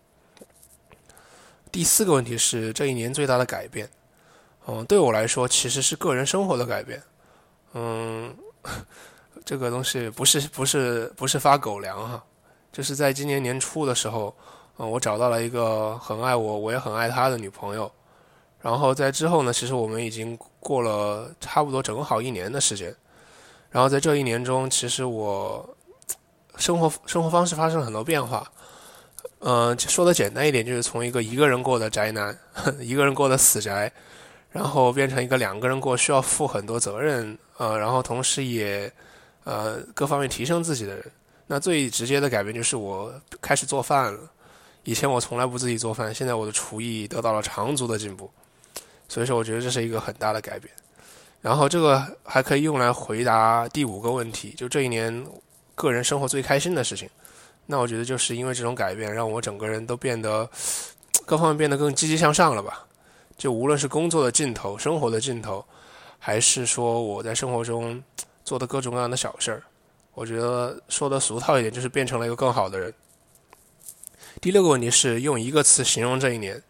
第四个问题是这一年最大的改变，嗯，对我来说其实是个人生活的改变。嗯，这个东西不是不是不是发狗粮哈，就是在今年年初的时候，嗯，我找到了一个很爱我，我也很爱她的女朋友。然后在之后呢，其实我们已经过了差不多正好一年的时间。然后在这一年中，其实我生活生活方式发生了很多变化。嗯，说的简单一点，就是从一个一个人过的宅男，一个人过的死宅，然后变成一个两个人过，需要负很多责任，呃，然后同时也呃各方面提升自己的人。那最直接的改变就是我开始做饭了。以前我从来不自己做饭，现在我的厨艺得到了长足的进步。所以说，我觉得这是一个很大的改变。然后，这个还可以用来回答第五个问题，就这一年个人生活最开心的事情。那我觉得就是因为这种改变，让我整个人都变得各方面变得更积极向上了吧。就无论是工作的尽头、生活的尽头，还是说我在生活中做的各种各样的小事儿，我觉得说的俗套一点，就是变成了一个更好的人。第六个问题是用一个词形容这一年，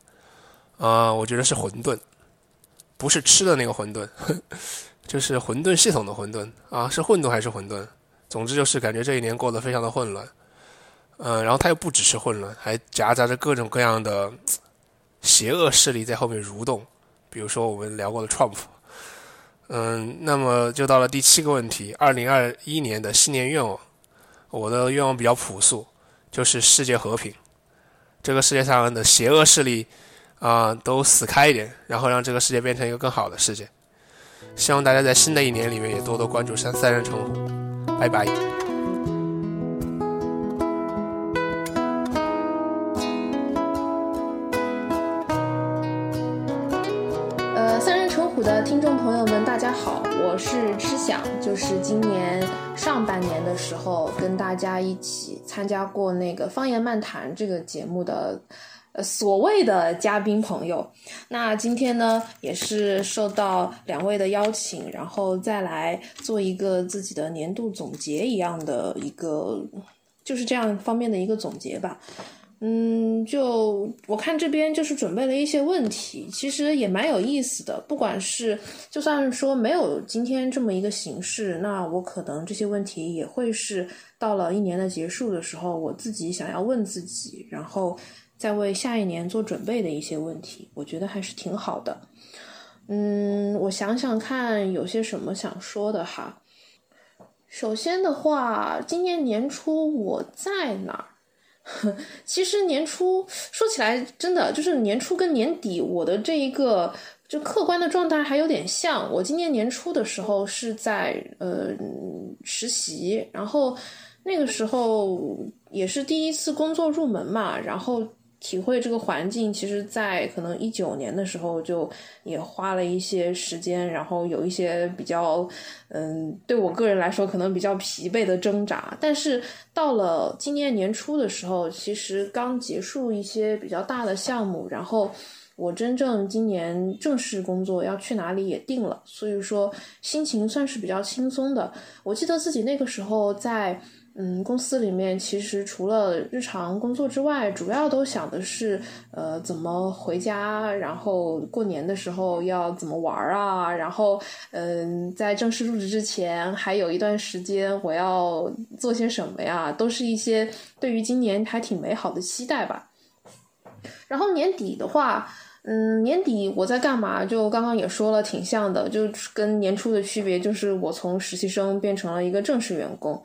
啊，我觉得是混沌。不是吃的那个混沌，就是混沌系统的混沌啊，是混沌还是混沌？总之就是感觉这一年过得非常的混乱，嗯，然后它又不只是混乱，还夹杂着各种各样的邪恶势力在后面蠕动，比如说我们聊过的 Trump，嗯，那么就到了第七个问题，二零二一年的新年愿望，我的愿望比较朴素，就是世界和平，这个世界上的邪恶势力。啊，都死开一点，然后让这个世界变成一个更好的世界。希望大家在新的一年里面也多多关注三三人成虎，拜拜。听众朋友们，大家好，我是吃想，就是今年上半年的时候跟大家一起参加过那个方言漫谈这个节目的。呃，所谓的嘉宾朋友，那今天呢也是受到两位的邀请，然后再来做一个自己的年度总结一样的一个，就是这样方面的一个总结吧。嗯，就我看这边就是准备了一些问题，其实也蛮有意思的。不管是就算说没有今天这么一个形式，那我可能这些问题也会是到了一年的结束的时候，我自己想要问自己，然后。再为下一年做准备的一些问题，我觉得还是挺好的。嗯，我想想看，有些什么想说的哈。首先的话，今年年初我在哪儿？其实年初说起来，真的就是年初跟年底，我的这一个就客观的状态还有点像。我今年年初的时候是在呃实习，然后那个时候也是第一次工作入门嘛，然后。体会这个环境，其实，在可能一九年的时候就也花了一些时间，然后有一些比较，嗯，对我个人来说可能比较疲惫的挣扎。但是到了今年年初的时候，其实刚结束一些比较大的项目，然后我真正今年正式工作要去哪里也定了，所以说心情算是比较轻松的。我记得自己那个时候在。嗯，公司里面其实除了日常工作之外，主要都想的是，呃，怎么回家，然后过年的时候要怎么玩啊，然后，嗯，在正式入职之前还有一段时间，我要做些什么呀？都是一些对于今年还挺美好的期待吧。然后年底的话，嗯，年底我在干嘛？就刚刚也说了，挺像的，就跟年初的区别就是我从实习生变成了一个正式员工。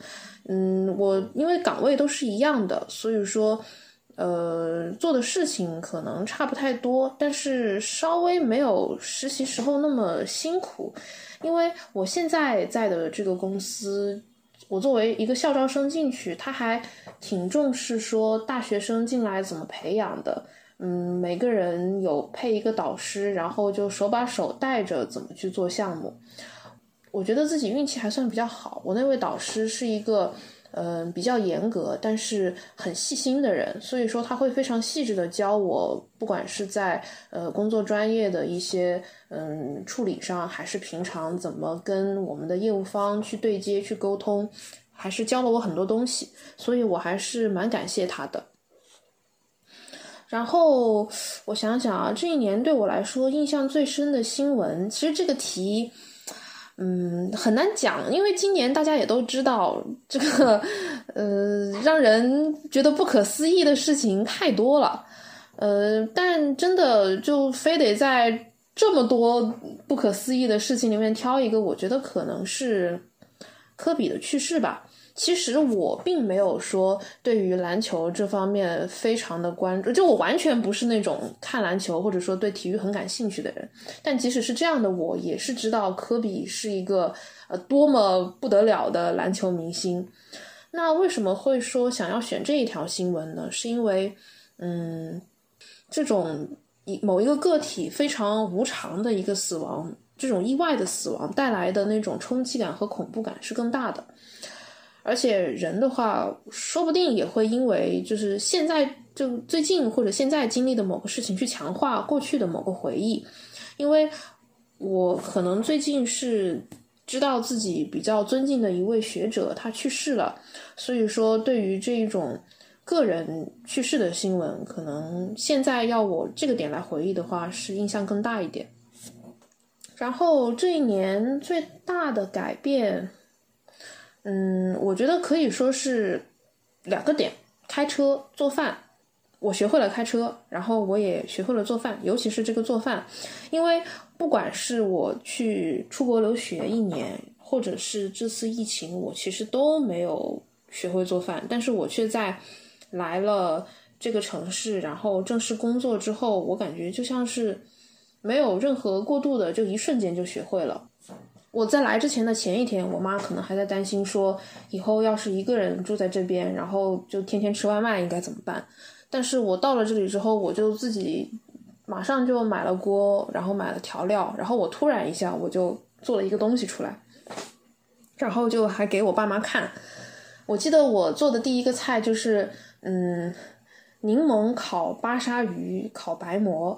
嗯，我因为岗位都是一样的，所以说，呃，做的事情可能差不太多，但是稍微没有实习时候那么辛苦。因为我现在在的这个公司，我作为一个校招生进去，他还挺重视说大学生进来怎么培养的。嗯，每个人有配一个导师，然后就手把手带着怎么去做项目。我觉得自己运气还算比较好，我那位导师是一个，嗯，比较严格，但是很细心的人，所以说他会非常细致的教我，不管是在呃工作专业的一些嗯处理上，还是平常怎么跟我们的业务方去对接去沟通，还是教了我很多东西，所以我还是蛮感谢他的。然后我想想啊，这一年对我来说印象最深的新闻，其实这个题。嗯，很难讲，因为今年大家也都知道，这个呃，让人觉得不可思议的事情太多了。呃，但真的就非得在这么多不可思议的事情里面挑一个，我觉得可能是科比的去世吧。其实我并没有说对于篮球这方面非常的关注，就我完全不是那种看篮球或者说对体育很感兴趣的人。但即使是这样的，我也是知道科比是一个呃多么不得了的篮球明星。那为什么会说想要选这一条新闻呢？是因为嗯，这种一某一个个体非常无常的一个死亡，这种意外的死亡带来的那种冲击感和恐怖感是更大的。而且人的话，说不定也会因为就是现在就最近或者现在经历的某个事情去强化过去的某个回忆。因为我可能最近是知道自己比较尊敬的一位学者他去世了，所以说对于这一种个人去世的新闻，可能现在要我这个点来回忆的话，是印象更大一点。然后这一年最大的改变。嗯，我觉得可以说是两个点：开车、做饭。我学会了开车，然后我也学会了做饭，尤其是这个做饭。因为不管是我去出国留学一年，或者是这次疫情，我其实都没有学会做饭。但是我却在来了这个城市，然后正式工作之后，我感觉就像是没有任何过渡的，就一瞬间就学会了。我在来之前的前一天，我妈可能还在担心说，以后要是一个人住在这边，然后就天天吃外卖应该怎么办？但是我到了这里之后，我就自己马上就买了锅，然后买了调料，然后我突然一下我就做了一个东西出来，然后就还给我爸妈看。我记得我做的第一个菜就是，嗯，柠檬烤巴沙鱼，烤白馍，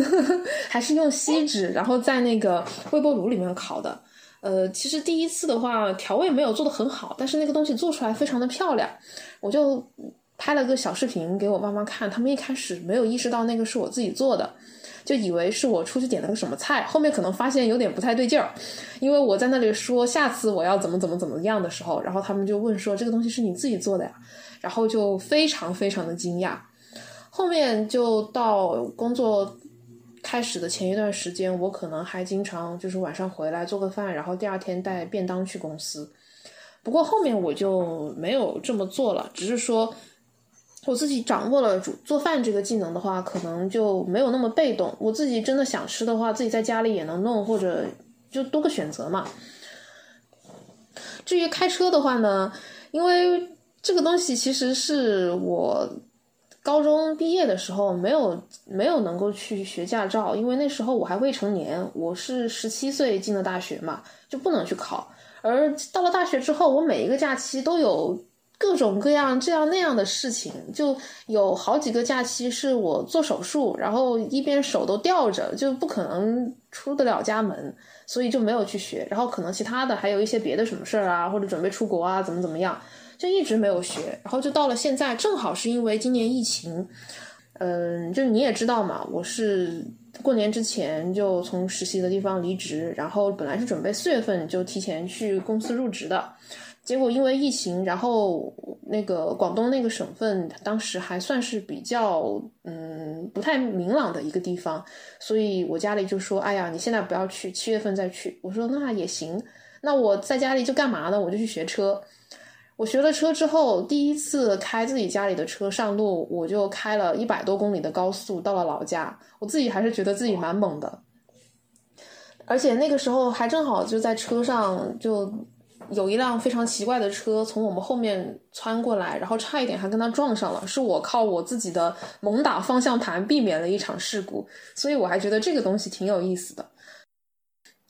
还是用锡纸，然后在那个微波炉里面烤的。呃，其实第一次的话，调味没有做的很好，但是那个东西做出来非常的漂亮，我就拍了个小视频给我爸妈看，他们一开始没有意识到那个是我自己做的，就以为是我出去点了个什么菜，后面可能发现有点不太对劲儿，因为我在那里说下次我要怎么怎么怎么样的时候，然后他们就问说这个东西是你自己做的呀，然后就非常非常的惊讶，后面就到工作。开始的前一段时间，我可能还经常就是晚上回来做个饭，然后第二天带便当去公司。不过后面我就没有这么做了，只是说我自己掌握了煮做饭这个技能的话，可能就没有那么被动。我自己真的想吃的话，自己在家里也能弄，或者就多个选择嘛。至于开车的话呢，因为这个东西其实是我。高中毕业的时候没有没有能够去学驾照，因为那时候我还未成年，我是十七岁进的大学嘛，就不能去考。而到了大学之后，我每一个假期都有各种各样这样那样的事情，就有好几个假期是我做手术，然后一边手都吊着，就不可能出得了家门，所以就没有去学。然后可能其他的还有一些别的什么事儿啊，或者准备出国啊，怎么怎么样。就一直没有学。然后就到了现在，正好是因为今年疫情，嗯，就你也知道嘛，我是过年之前就从实习的地方离职，然后本来是准备四月份就提前去公司入职的。结果因为疫情，然后那个广东那个省份当时还算是比较嗯不太明朗的一个地方，所以我家里就说：“哎呀，你现在不要去，七月份再去。”我说：“那也行，那我在家里就干嘛呢？我就去学车。我学了车之后，第一次开自己家里的车上路，我就开了一百多公里的高速到了老家，我自己还是觉得自己蛮猛的，而且那个时候还正好就在车上就。有一辆非常奇怪的车从我们后面窜过来，然后差一点还跟他撞上了。是我靠我自己的猛打方向盘避免了一场事故，所以我还觉得这个东西挺有意思的。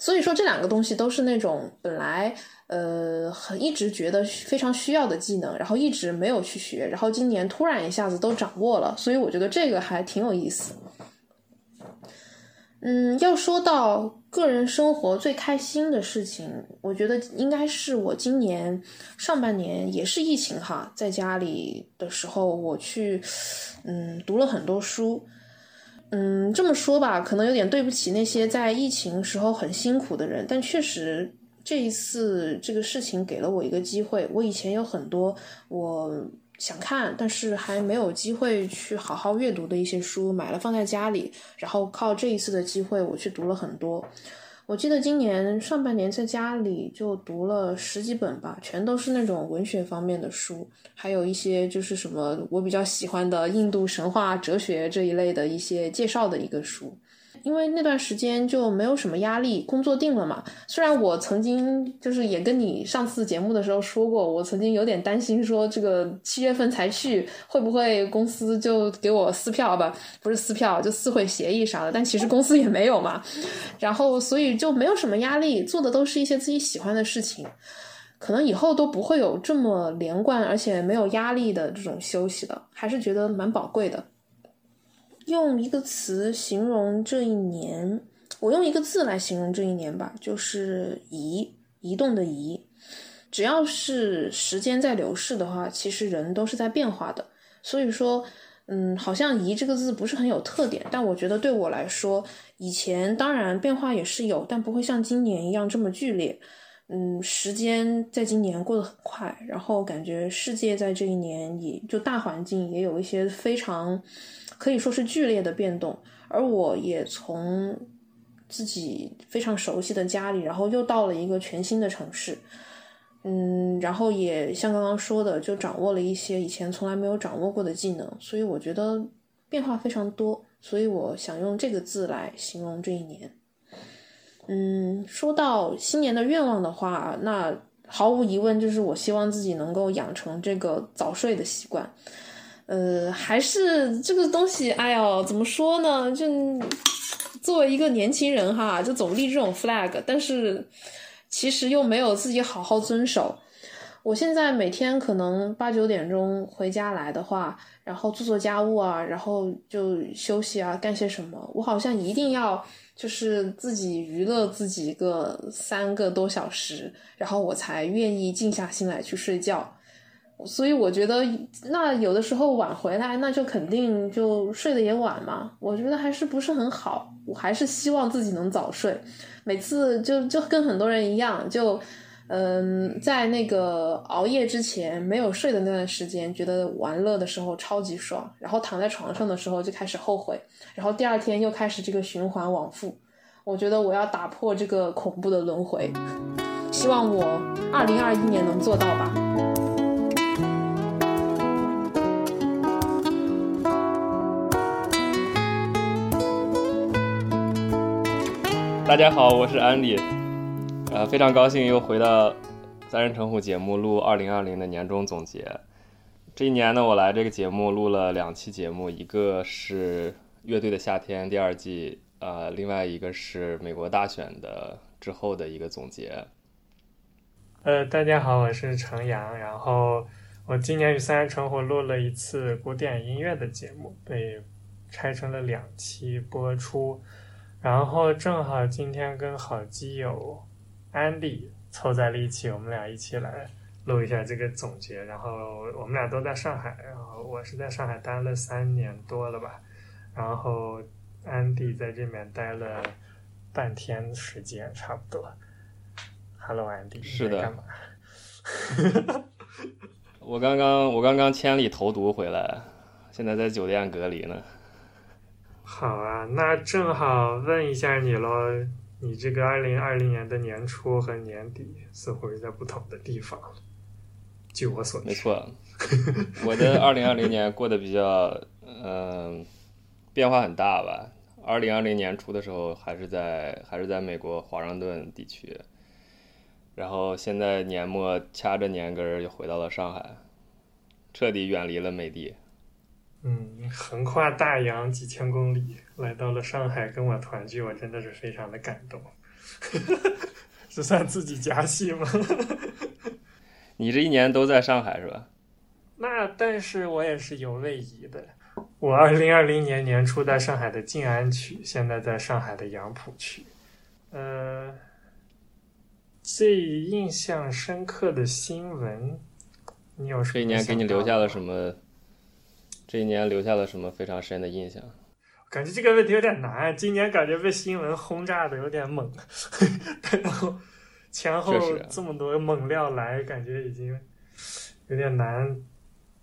所以说这两个东西都是那种本来呃很一直觉得非常需要的技能，然后一直没有去学，然后今年突然一下子都掌握了，所以我觉得这个还挺有意思。嗯，要说到个人生活最开心的事情，我觉得应该是我今年上半年也是疫情哈，在家里的时候，我去嗯读了很多书。嗯，这么说吧，可能有点对不起那些在疫情时候很辛苦的人，但确实这一次这个事情给了我一个机会。我以前有很多我。想看，但是还没有机会去好好阅读的一些书，买了放在家里，然后靠这一次的机会，我去读了很多。我记得今年上半年在家里就读了十几本吧，全都是那种文学方面的书，还有一些就是什么我比较喜欢的印度神话、哲学这一类的一些介绍的一个书。因为那段时间就没有什么压力，工作定了嘛。虽然我曾经就是也跟你上次节目的时候说过，我曾经有点担心说这个七月份才去，会不会公司就给我撕票吧？不是撕票，就撕毁协议啥的。但其实公司也没有嘛。然后所以就没有什么压力，做的都是一些自己喜欢的事情，可能以后都不会有这么连贯而且没有压力的这种休息了，还是觉得蛮宝贵的。用一个词形容这一年，我用一个字来形容这一年吧，就是移，移动的移。只要是时间在流逝的话，其实人都是在变化的。所以说，嗯，好像移这个字不是很有特点，但我觉得对我来说，以前当然变化也是有，但不会像今年一样这么剧烈。嗯，时间在今年过得很快，然后感觉世界在这一年也就大环境也有一些非常。可以说是剧烈的变动，而我也从自己非常熟悉的家里，然后又到了一个全新的城市，嗯，然后也像刚刚说的，就掌握了一些以前从来没有掌握过的技能，所以我觉得变化非常多，所以我想用这个字来形容这一年。嗯，说到新年的愿望的话，那毫无疑问就是我希望自己能够养成这个早睡的习惯。呃，还是这个东西，哎呦，怎么说呢？就作为一个年轻人哈，就总立这种 flag，但是其实又没有自己好好遵守。我现在每天可能八九点钟回家来的话，然后做做家务啊，然后就休息啊，干些什么，我好像一定要就是自己娱乐自己个三个多小时，然后我才愿意静下心来去睡觉。所以我觉得，那有的时候晚回来，那就肯定就睡得也晚嘛。我觉得还是不是很好。我还是希望自己能早睡。每次就就跟很多人一样，就嗯，在那个熬夜之前没有睡的那段时间，觉得玩乐的时候超级爽，然后躺在床上的时候就开始后悔，然后第二天又开始这个循环往复。我觉得我要打破这个恐怖的轮回，希望我二零二一年能做到吧。大家好，我是安迪，呃，非常高兴又回到三人成虎节目录二零二零的年终总结。这一年呢，我来这个节目录了两期节目，一个是乐队的夏天第二季，呃，另外一个是美国大选的之后的一个总结。呃，大家好，我是程阳，然后我今年与三人成虎录了一次古典音乐的节目，被拆成了两期播出。然后正好今天跟好基友 Andy 凑在了一起，我们俩一起来录一下这个总结。然后我们俩都在上海，然后我是在上海待了三年多了吧，然后安迪在这边待了半天时间，差不多。Hello，安迪，是的干嘛？我刚刚我刚刚千里投毒回来，现在在酒店隔离呢。好啊，那正好问一下你喽，你这个二零二零年的年初和年底似乎是在不同的地方。据我所知，没错，我的二零二零年过得比较，嗯、变化很大吧。二零二零年初的时候，还是在还是在美国华盛顿地区，然后现在年末掐着年根儿又回到了上海，彻底远离了美的。嗯，横跨大洋几千公里来到了上海跟我团聚，我真的是非常的感动。这算自己加戏吗？你这一年都在上海是吧？那但是我也是有位移的。我二零二零年年初在上海的静安区，现在在上海的杨浦区。呃，最印象深刻的新闻，你有什么这一年给你留下了什么？这一年留下了什么非常深的印象？感觉这个问题有点难，今年感觉被新闻轰炸的有点猛，然后前后这么多猛料来，感觉已经有点难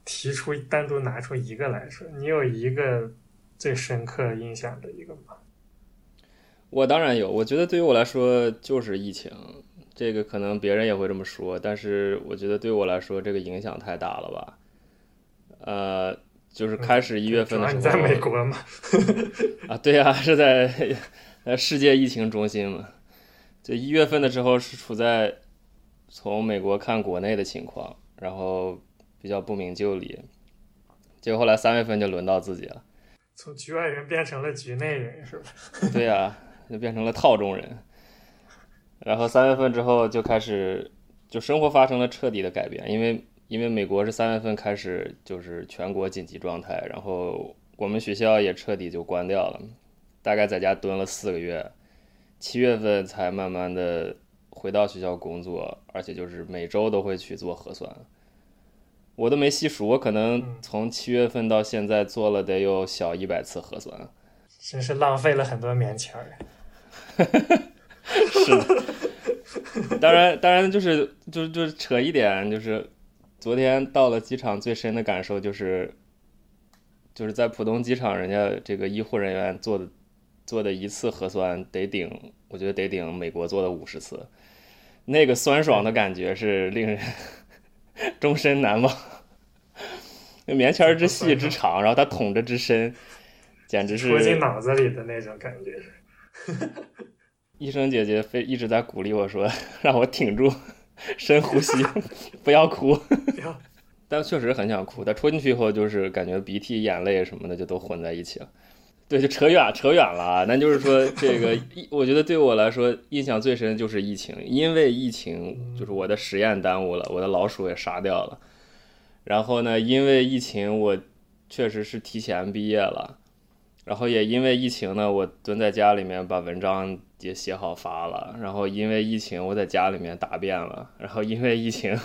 提出单独拿出一个来说。你有一个最深刻印象的一个吗？我当然有，我觉得对于我来说就是疫情，这个可能别人也会这么说，但是我觉得对我来说这个影响太大了吧。呃，就是开始一月份的时候，在美国嘛，啊，对呀、是在呃世界疫情中心嘛。就一月份的时候是处在从美国看国内的情况，然后比较不明就里，结果后来三月份就轮到自己了。从局外人变成了局内人，是吧？对呀、就变成了套中人。然后三月份之后就开始，就生活发生了彻底的改变，因为因为美国是三月份开始就是全国紧急状态，然后我们学校也彻底就关掉了，大概在家蹲了四个月，七月份才慢慢的回到学校工作，而且就是每周都会去做核酸。我都没细数，我可能从七月份到现在做了得有小一百次核酸。真是浪费了很多棉签儿。是的，当然，当然就是就就扯一点，就是昨天到了机场，最深的感受就是，就是在浦东机场，人家这个医护人员做的做的一次核酸得顶，我觉得得顶美国做的五十次，那个酸爽的感觉是令人 终身难忘。那棉签之细之长，然后它捅着之深，简直是戳进脑子里的那种感觉。医生姐姐非一直在鼓励我说，让我挺住，深呼吸，不要哭。但确实很想哭，但戳进去以后，就是感觉鼻涕、眼泪什么的就都混在一起了。对，就扯远扯远了啊。那就是说，这个疫 我觉得对我来说印象最深的就是疫情，因为疫情就是我的实验耽误了，我的老鼠也杀掉了。然后呢，因为疫情，我确实是提前毕业了。然后也因为疫情呢，我蹲在家里面把文章也写好发了。然后因为疫情，我在家里面答辩了。然后因为疫情，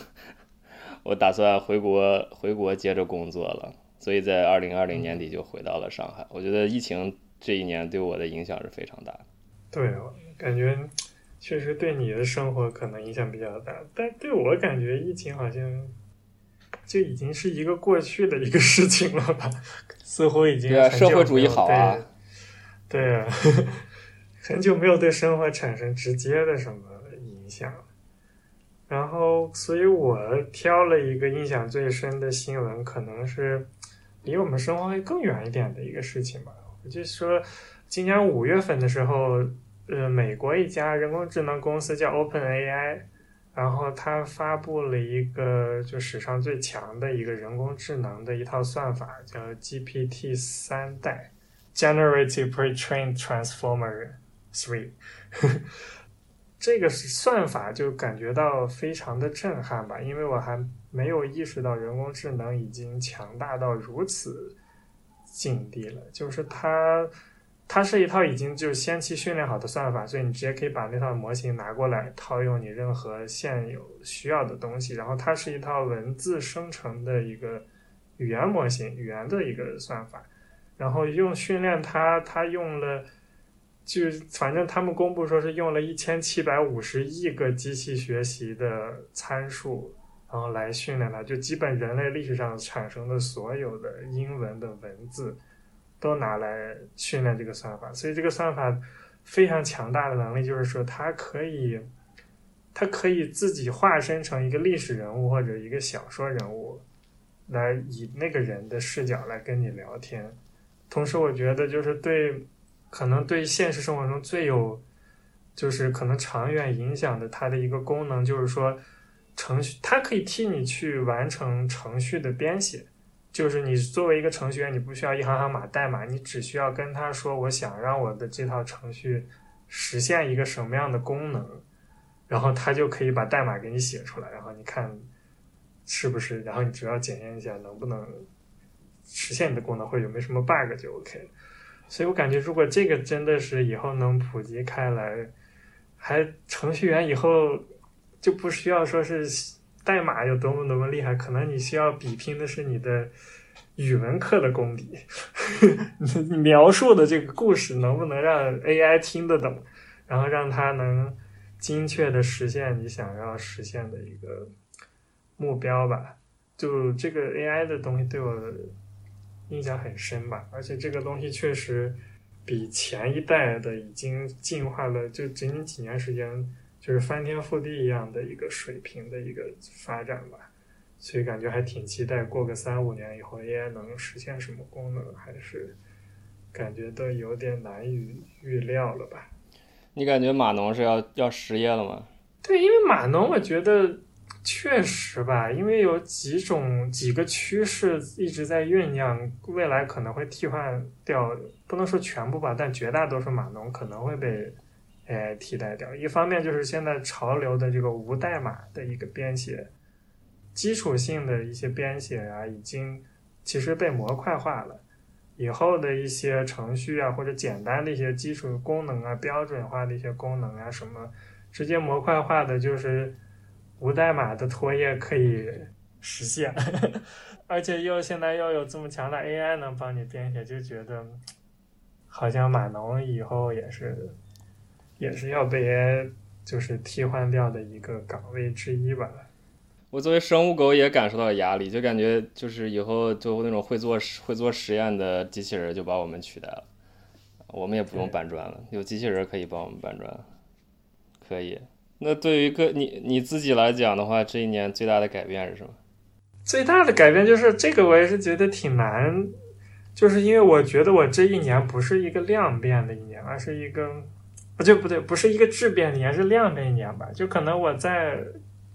我打算回国回国接着工作了。所以在二零二零年底就回到了上海。我觉得疫情这一年对我的影响是非常大的。对，感觉确实对你的生活可能影响比较大，但对我感觉疫情好像就已经是一个过去的一个事情了吧，似乎已经对啊社会主义好啊对，对啊，很久没有对生活产生直接的什么影响。然后，所以我挑了一个印象最深的新闻，可能是离我们生活会更远一点的一个事情吧。我就说，今年五月份的时候，呃，美国一家人工智能公司叫 OpenAI，然后它发布了一个就史上最强的一个人工智能的一套算法，叫 GPT 三代 （Generative Pre-trained Transformer Three）。这个是算法就感觉到非常的震撼吧，因为我还没有意识到人工智能已经强大到如此境地了。就是它它是一套已经就先期训练好的算法，所以你直接可以把那套模型拿过来套用你任何现有需要的东西。然后它是一套文字生成的一个语言模型，语言的一个算法。然后用训练它，它用了，就是反正他们公布说是用了一千七百五十亿个机器学习的参数，然后来训练它，就基本人类历史上产生的所有的英文的文字，都拿来训练这个算法。所以这个算法非常强大的能力，就是说它可以，它可以自己化身成一个历史人物或者一个小说人物，来以那个人的视角来跟你聊天。同时，我觉得就是对，可能对现实生活中最有，就是可能长远影响的，它的一个功能就是说，程序它可以替你去完成程序的编写。就是你作为一个程序员，你不需要一行行码代码，你只需要跟他说，我想让我的这套程序实现一个什么样的功能，然后他就可以把代码给你写出来，然后你看是不是，然后你只要检验一下能不能。实现你的功能或者有没有什么 bug 就 OK，所以我感觉如果这个真的是以后能普及开来，还程序员以后就不需要说是代码有多么多么厉害，可能你需要比拼的是你的语文课的功底，你描述的这个故事能不能让 AI 听得懂，然后让它能精确的实现你想要实现的一个目标吧。就这个 AI 的东西对我。印象很深吧，而且这个东西确实比前一代的已经进化了，就仅仅几年时间，就是翻天覆地一样的一个水平的一个发展吧，所以感觉还挺期待，过个三五年以后 AI 能实现什么功能，还是感觉都有点难以预料了吧？你感觉码农是要要失业了吗？对，因为码农，我觉得。确实吧，因为有几种几个趋势一直在酝酿，未来可能会替换掉，不能说全部吧，但绝大多数码农可能会被 AI 替代掉。一方面就是现在潮流的这个无代码的一个编写，基础性的一些编写啊，已经其实被模块化了。以后的一些程序啊，或者简单的一些基础功能啊，标准化的一些功能啊，什么直接模块化的，就是。无代码的拖页可以实现，而且又现在又有这么强的 AI 能帮你编写，就觉得好像码农以后也是也是要被 AI 就是替换掉的一个岗位之一吧。我作为生物狗也感受到了压力，就感觉就是以后就那种会做会做实验的机器人就把我们取代了，我们也不用搬砖了，有机器人可以帮我们搬砖，可以。那对于个你你自己来讲的话，这一年最大的改变是什么？最大的改变就是这个，我也是觉得挺难，就是因为我觉得我这一年不是一个量变的一年，而是一个不就不对，不是一个质变的年，是量变一年吧？就可能我在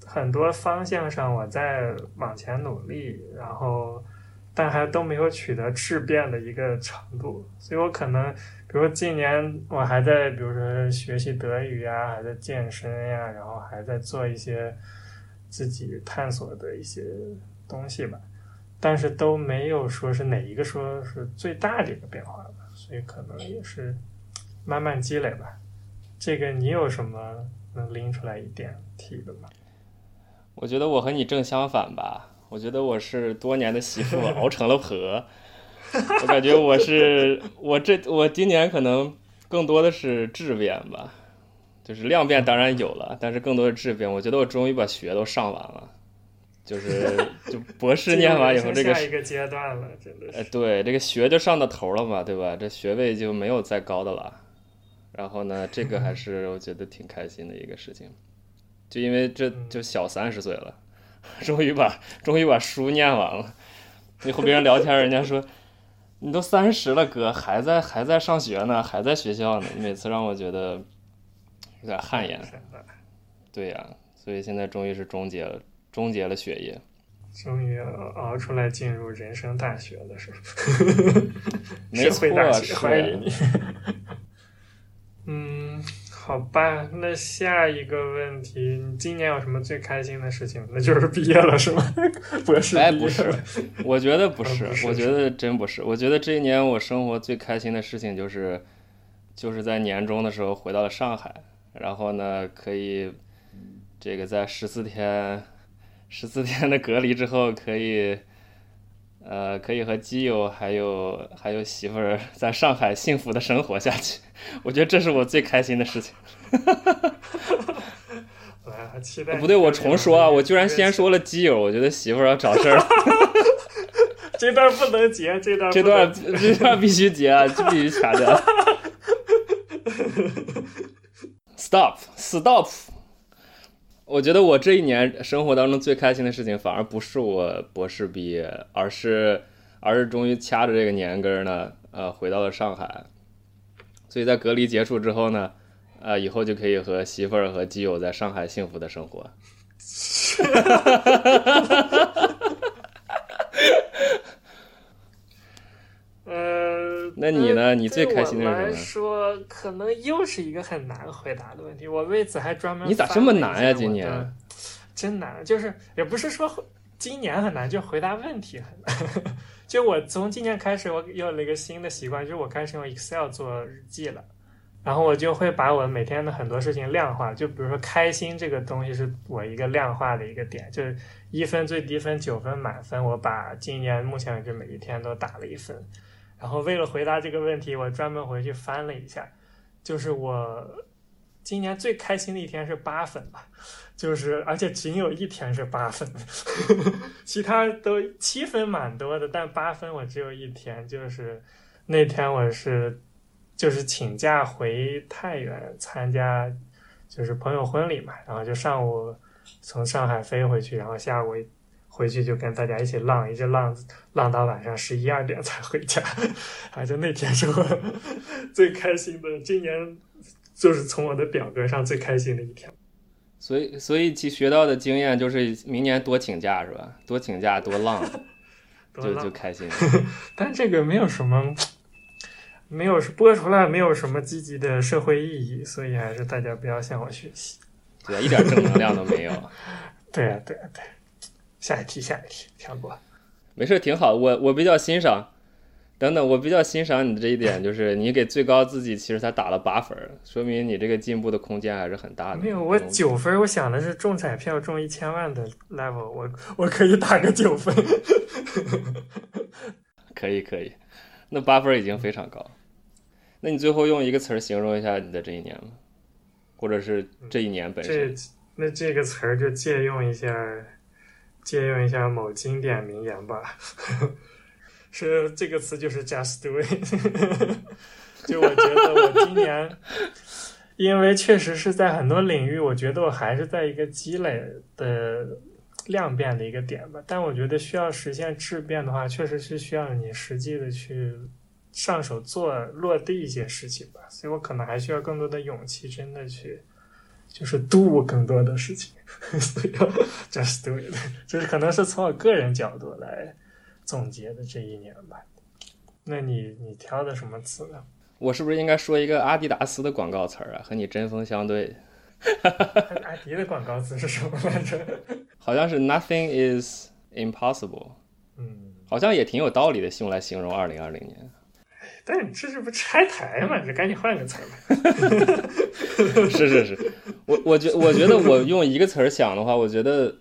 很多方向上我在往前努力，然后但还都没有取得质变的一个程度，所以我可能。比如今年我还在，比如说学习德语呀，还在健身呀，然后还在做一些自己探索的一些东西吧，但是都没有说是哪一个说是最大的一个变化吧，所以可能也是慢慢积累吧。这个你有什么能拎出来一点提的吗？我觉得我和你正相反吧，我觉得我是多年的媳妇 熬成了婆。我感觉我是我这我今年可能更多的是质变吧，就是量变当然有了，但是更多的质变。我觉得我终于把学都上完了，就是就博士念完以后，这个下一个阶段了，真的。哎，对，这个学就上到头了嘛，对吧？这学位就没有再高的了。然后呢，这个还是我觉得挺开心的一个事情，就因为这就小三十岁了，终于把终于把书念完了。你和别人聊天，人家说。你都三十了，哥还在还在上学呢，还在学校呢。你每次让我觉得有点汗颜。对呀，所以现在终于是终结了，终结了学业。终于熬出来进入人生大学了，是吧？没错，欢迎你。嗯。好吧，那下一个问题，你今年有什么最开心的事情？那就是毕业了，是吗？博士哎，不是，我觉得不是，我觉得真不是。我觉得这一年我生活最开心的事情就是，就是在年终的时候回到了上海，然后呢，可以这个在十四天十四天的隔离之后，可以呃可以和基友还有还有媳妇儿在上海幸福的生活下去。我觉得这是我最开心的事情。来，期待。不对，我重说啊，我居然先说了基友，我觉得媳妇儿要找事儿了。这段不能截，这段 这段这段必须截啊，这必须掐掉。Stop, stop！我觉得我这一年生活当中最开心的事情，反而不是我博士毕业，而是而是终于掐着这个年根儿呢，呃，回到了上海。所以在隔离结束之后呢，呃，以后就可以和媳妇儿和基友在上海幸福的生活。那你呢？你最开心的是什么？来说，可能又是一个很难回答的问题。我为此还专门你咋这么难呀？今年真难，就是也不是说今年很难，就回答问题很难。就我从今年开始，我有了一个新的习惯，就是我开始用 Excel 做日记了。然后我就会把我每天的很多事情量化，就比如说开心这个东西是我一个量化的一个点，就是一分最低分，九分满分，我把今年目前为止每一天都打了一分。然后为了回答这个问题，我专门回去翻了一下，就是我今年最开心的一天是八分吧，就是而且仅有一天是八分，其他都七分蛮多的，但八分我只有一天，就是那天我是就是请假回太原参加就是朋友婚礼嘛，然后就上午从上海飞回去，然后下午。回去就跟大家一起浪，一直浪浪到晚上十一二点才回家，反正那天是我 最开心的，今年就是从我的表格上最开心的一天。所以，所以其学到的经验就是明年多请假是吧？多请假多浪，就就开心。但这个没有什么，没有播出来没有什么积极的社会意义，所以还是大家不要向我学习。对，一点正能量都没有。对呀，对呀，对。下一题，下一题，跳过。没事，挺好。我我比较欣赏，等等，我比较欣赏你的这一点，就是你给最高自己其实才打了八分，说明你这个进步的空间还是很大的。没有，我九分，我想的是中彩票中一千万的 level，我我可以打个九分。可以可以，那八分已经非常高。那你最后用一个词儿形容一下你的这一年吗？或者是这一年本身？这那这个词儿就借用一下。借用一下某经典名言吧，是这个词就是 “just do it”。就我觉得我今年，因为确实是在很多领域，我觉得我还是在一个积累的量变的一个点吧。但我觉得需要实现质变的话，确实是需要你实际的去上手做落地一些事情吧。所以我可能还需要更多的勇气，真的去。就是 do 更多的事情，所以 just do it，就是可能是从我个人角度来总结的这一年吧。那你你挑的什么词呢？我是不是应该说一个阿迪达斯的广告词儿啊？和你针锋相对。阿迪的广告词是什么来着？好像是 Nothing is impossible。嗯，好像也挺有道理的，用来形容二零二零年。但你这是不拆台嘛？你赶紧换个词儿。是是是，我我觉我觉得我用一个词儿想的话，我觉得，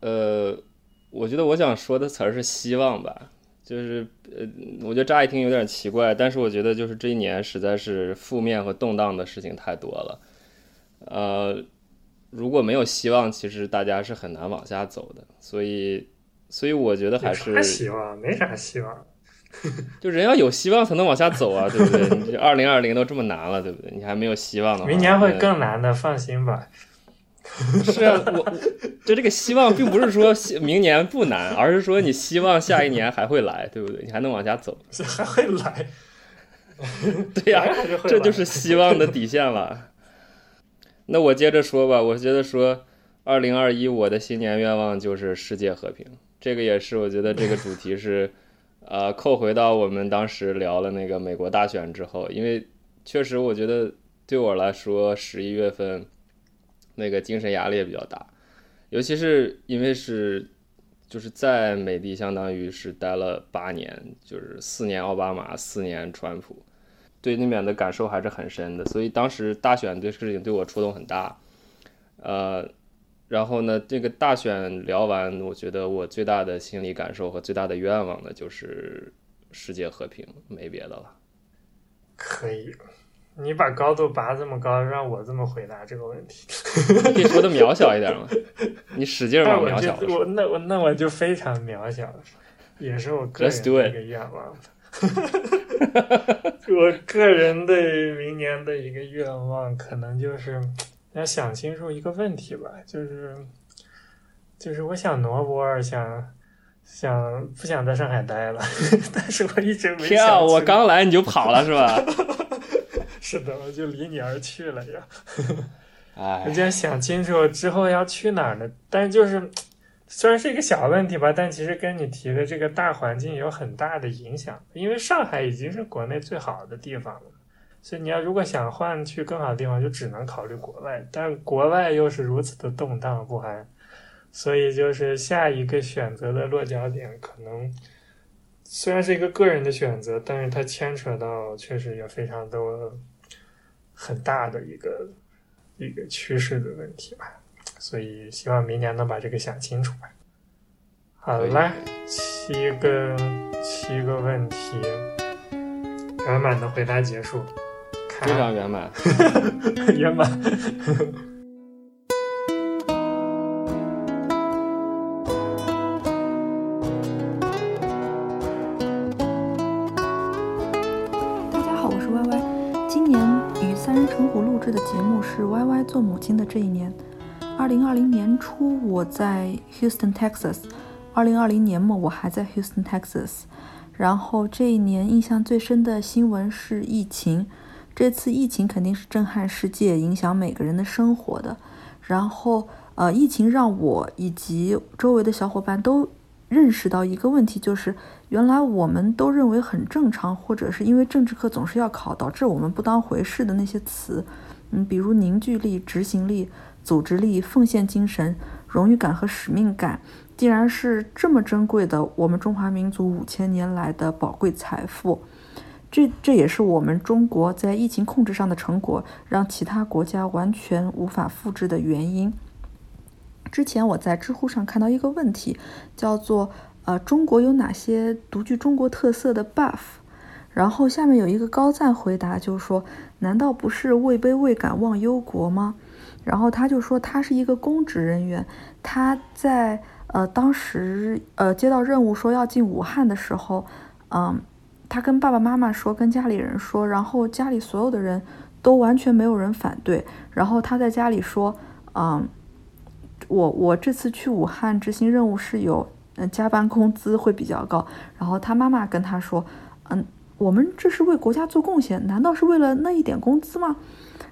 呃，我觉得我想说的词儿是希望吧。就是呃，我觉得乍一听有点奇怪，但是我觉得就是这一年实在是负面和动荡的事情太多了。呃，如果没有希望，其实大家是很难往下走的。所以，所以我觉得还是希望，没啥希望。就人要有希望才能往下走啊，对不对？你这二零二零都这么难了，对不对？你还没有希望的话，明年会更难的，放心吧。是啊，我就这个希望，并不是说明年不难，而是说你希望下一年还会来，对不对？你还能往下走，还会来。对呀，这就是希望的底线了。那我接着说吧，我觉得说二零二一我的新年愿望就是世界和平，这个也是我觉得这个主题是。呃，扣回到我们当时聊了那个美国大选之后，因为确实我觉得对我来说，十一月份那个精神压力也比较大，尤其是因为是就是在美的，相当于是待了八年，就是四年奥巴马，四年川普，对那边的感受还是很深的。所以当时大选对事情对我触动很大。呃，然后呢，这个大选聊完，我觉得我最大的心理感受和最大的愿望呢，就是世界和平，没别的了。可以，你把高度拔这么高，让我这么回答这个问题，可以说的渺小一点吗？你使劲往渺小了说。我那我那我就非常渺小，也是我个人的一个愿望。我个人的明年的一个愿望，可能就是要想清楚一个问题吧，就是就是我想挪窝，想想不想在上海待了，但是我一直没想。我刚来你就跑了是吧？是的，我就离你而去了呀。哎，我就想清楚之后要去哪儿呢？但就是。虽然是一个小问题吧，但其实跟你提的这个大环境有很大的影响。因为上海已经是国内最好的地方了，所以你要如果想换去更好的地方，就只能考虑国外。但国外又是如此的动荡不安，所以就是下一个选择的落脚点，可能虽然是一个个人的选择，但是它牵扯到确实也非常多很大的一个一个趋势的问题吧。所以希望明年能把这个想清楚吧。好了，七个七个问题，圆满的回答结束，非常圆满，圆满。大家好，我是 Y Y。今年与三人成虎录制的节目是 Y Y 做母亲的这一年。二零二零年初，我在 Houston, Texas。二零二零年末，我还在 Houston, Texas。然后这一年印象最深的新闻是疫情。这次疫情肯定是震撼世界、影响每个人的生活的。然后，呃，疫情让我以及周围的小伙伴都认识到一个问题，就是原来我们都认为很正常，或者是因为政治课总是要考，导致我们不当回事的那些词，嗯，比如凝聚力、执行力。组织力、奉献精神、荣誉感和使命感，竟然是这么珍贵的，我们中华民族五千年来的宝贵财富，这这也是我们中国在疫情控制上的成果，让其他国家完全无法复制的原因。之前我在知乎上看到一个问题，叫做“呃，中国有哪些独具中国特色的 buff？” 然后下面有一个高赞回答，就说：“难道不是位卑未敢忘忧国吗？”然后他就说，他是一个公职人员，他在呃当时呃接到任务说要进武汉的时候，嗯，他跟爸爸妈妈说，跟家里人说，然后家里所有的人都完全没有人反对。然后他在家里说，嗯，我我这次去武汉执行任务是有嗯加班工资会比较高。然后他妈妈跟他说，嗯，我们这是为国家做贡献，难道是为了那一点工资吗？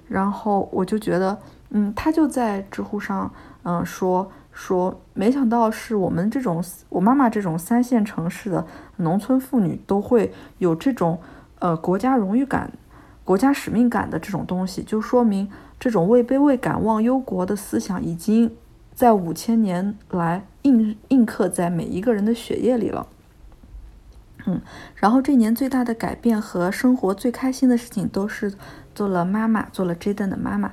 然后我就觉得。嗯，他就在知乎上，嗯，说说，没想到是我们这种我妈妈这种三线城市的农村妇女都会有这种呃国家荣誉感、国家使命感的这种东西，就说明这种位卑未敢忘忧国的思想已经在五千年来印印刻在每一个人的血液里了。嗯，然后这年最大的改变和生活最开心的事情都是做了妈妈，做了 Jaden 的妈妈。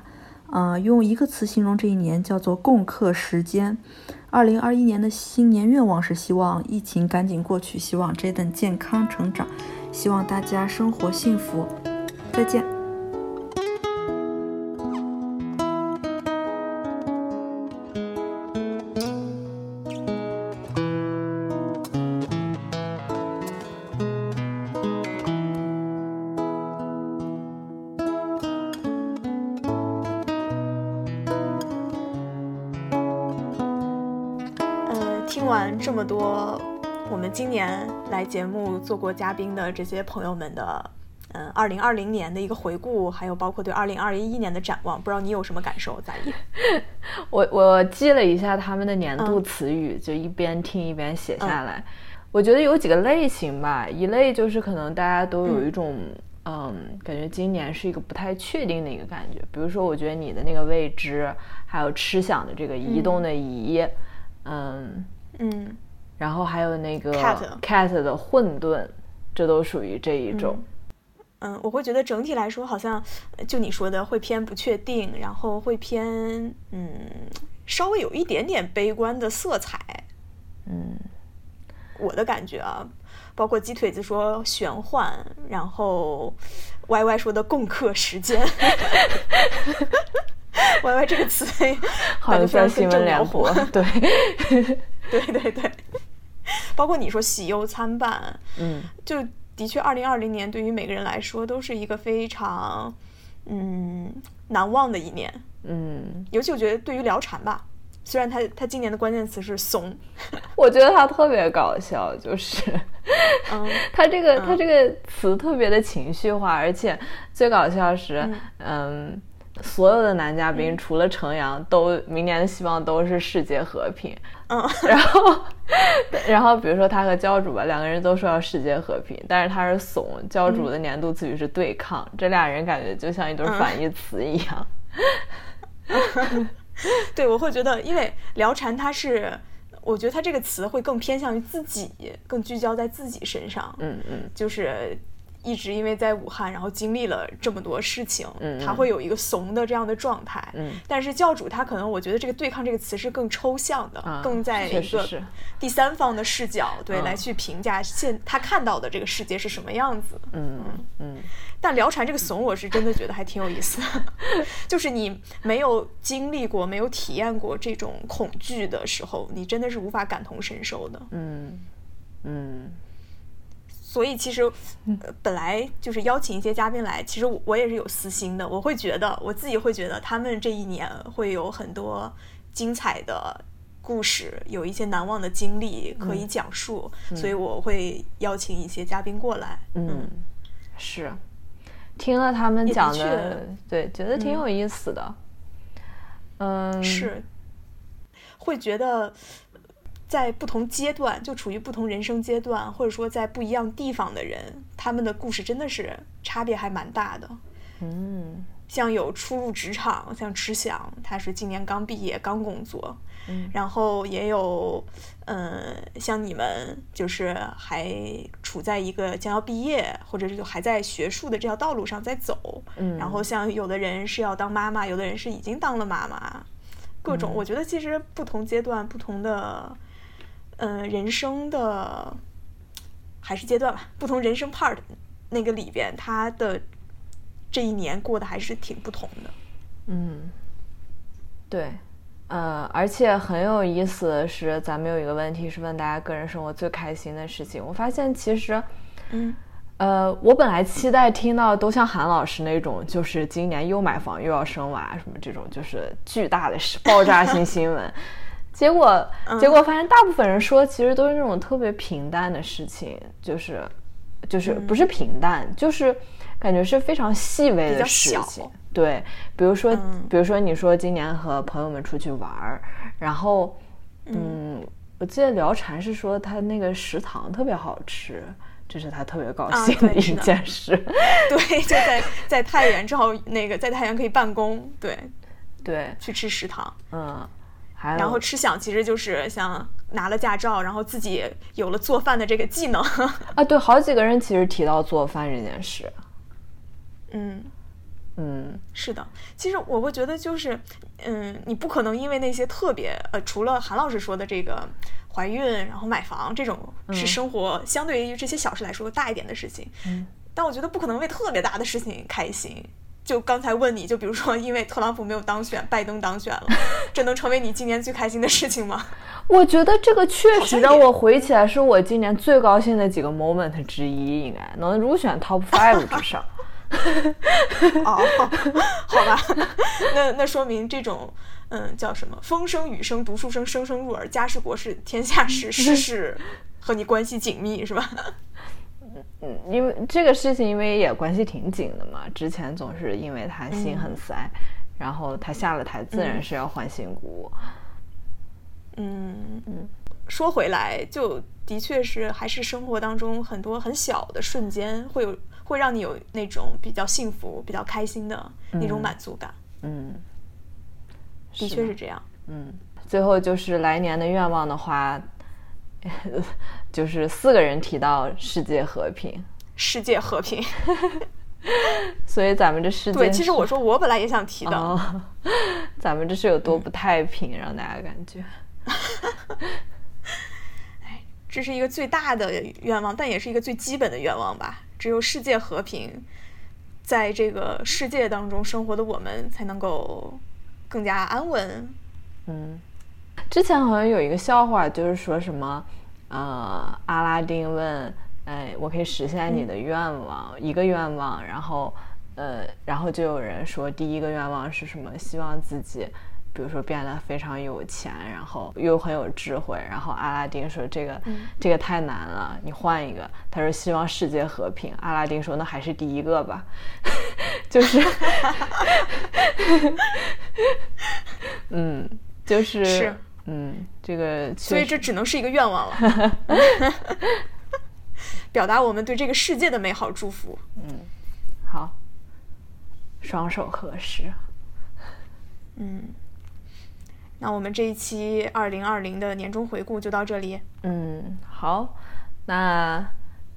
嗯，用一个词形容这一年叫做“共克时间”。二零二一年的新年愿望是希望疫情赶紧过去，希望 Jaden 健康成长，希望大家生活幸福。再见。这么多，我们今年来节目做过嘉宾的这些朋友们的，嗯，二零二零年的一个回顾，还有包括对二零二一年的展望，不知道你有什么感受？在意？我我记了一下他们的年度词语，就一边听一边写下来。我觉得有几个类型吧，一类就是可能大家都有一种，嗯，感觉今年是一个不太确定的一个感觉。比如说，我觉得你的那个未知，还有吃想的这个移动的移，嗯。嗯，然后还有那个 cat cat 的混沌，这都属于这一种。嗯，我会觉得整体来说，好像就你说的会偏不确定，然后会偏嗯，稍微有一点点悲观的色彩。嗯，我的感觉啊，包括鸡腿子说玄幻，然后 Y Y 说的共克时间，Y Y 这个词好像在新闻联播，对，对对对，包括你说喜忧参半，嗯，就。的确，二零二零年对于每个人来说都是一个非常嗯难忘的一年。嗯，尤其我觉得对于聊禅吧，虽然他他今年的关键词是怂，我觉得他特别搞笑，就是嗯 他这个他这个词特别的情绪化，而且最搞笑是嗯。所有的男嘉宾除了程阳，都明年的希望都是世界和平。嗯，然后，然后比如说他和教主吧，两个人都说要世界和平，但是他是怂，教主的年度词语是对抗，这俩人感觉就像一对反义词一样。对，我会觉得，因为聊禅他是，我觉得他这个词会更偏向于自己，更聚焦在自己身上。嗯嗯，就是。一直因为在武汉，然后经历了这么多事情，嗯，他会有一个怂的这样的状态，嗯，但是教主他可能，我觉得这个“对抗”这个词是更抽象的，更在一个第三方的视角，对，来去评价现他看到的这个世界是什么样子，嗯。嗯。但聊禅这个怂，我是真的觉得还挺有意思的，就是你没有经历过、没有体验过这种恐惧的时候，你真的是无法感同身受的，嗯嗯。所以其实，本来就是邀请一些嘉宾来，其实我也是有私心的。我会觉得，我自己会觉得，他们这一年会有很多精彩的故事，有一些难忘的经历可以讲述，所以我会邀请一些嘉宾过来。嗯，是，听了他们讲的，对，觉得挺有意思的。嗯，是，会觉得。在不同阶段，就处于不同人生阶段，或者说在不一样地方的人，他们的故事真的是差别还蛮大的。嗯，像有初入职场，像池翔，他是今年刚毕业刚工作。嗯，然后也有，嗯，像你们就是还处在一个将要毕业，或者是就还在学术的这条道路上在走。嗯，然后像有的人是要当妈妈，有的人是已经当了妈妈，各种，我觉得其实不同阶段不同的。嗯，人生的还是阶段吧，不同人生 part 那个里边，他的这一年过得还是挺不同的。嗯，对，呃，而且很有意思的是，咱们有一个问题是问大家个人生活最开心的事情。我发现其实，嗯，呃，我本来期待听到都像韩老师那种，就是今年又买房又要生娃什么这种，就是巨大的爆炸性新闻。结果，结果发现大部分人说，其实都是那种特别平淡的事情，就是，就是不是平淡，就是感觉是非常细微的事情。对，比如说，比如说你说今年和朋友们出去玩儿，然后，嗯，我记得聊禅是说他那个食堂特别好吃，这是他特别高兴的。一件事。对，就在在太原，正好那个在太原可以办公，对，对，去吃食堂，嗯。然后吃想其实就是像拿了驾照，然后自己有了做饭的这个技能 啊。对，好几个人其实提到做饭这件事。嗯嗯，是的。其实我会觉得就是，嗯，你不可能因为那些特别呃，除了韩老师说的这个怀孕然后买房这种是生活相对于这些小事来说大一点的事情。嗯。但我觉得不可能为特别大的事情开心。就刚才问你就比如说，因为特朗普没有当选，拜登当选了，这能成为你今年最开心的事情吗？我觉得这个确实让我回忆起来，是我今年最高兴的几个 moment 之一，应该能入选 top five 之上。哦，好吧，那那说明这种嗯叫什么风声雨声读书声声声入耳，家事国事天下事事事和你关系紧密是吧？嗯，因为这个事情，因为也关系挺紧的嘛。之前总是因为他心很塞，然后他下了台，自然是要换新股。嗯嗯，说回来，就的确是还是生活当中很多很小的瞬间，会有会让你有那种比较幸福、比较开心的那种满足感。嗯，的确是这样。嗯，最后就是来年的愿望的话。就是四个人提到世界和平，世界和平，所以咱们这世界对，其实我说我本来也想提的，哦、咱们这是有多不太平，让大家感觉。哎，这是一个最大的愿望，但也是一个最基本的愿望吧。只有世界和平，在这个世界当中生活的我们才能够更加安稳。嗯，之前好像有一个笑话，就是说什么，呃，阿拉丁问，哎，我可以实现你的愿望，一个愿望，然后，呃，然后就有人说第一个愿望是什么？希望自己。比如说变得非常有钱，然后又很有智慧，然后阿拉丁说这个、嗯、这个太难了，你换一个。他说希望世界和平，阿拉丁说那还是第一个吧，就是，嗯，就是是嗯，这个所以这只能是一个愿望了，表达我们对这个世界的美好祝福。嗯，好，双手合十，嗯。那我们这一期二零二零的年终回顾就到这里。嗯，好，那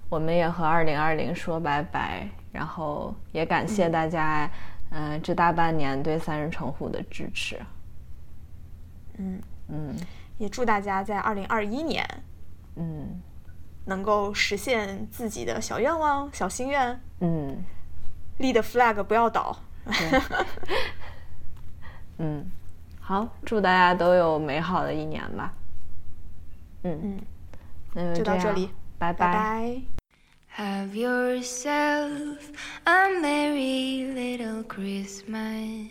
我们也和二零二零说拜拜，然后也感谢大家，嗯、呃，这大半年对三人成虎的支持。嗯嗯，也祝大家在二零二一年，嗯，能够实现自己的小愿望、小心愿。嗯，立的 flag 不要倒。嗯。好，祝大家都有美好的一年吧。嗯嗯，那就到这里，拜拜。Have yourself a merry little Christmas.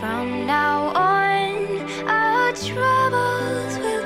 From now on, our troubles will.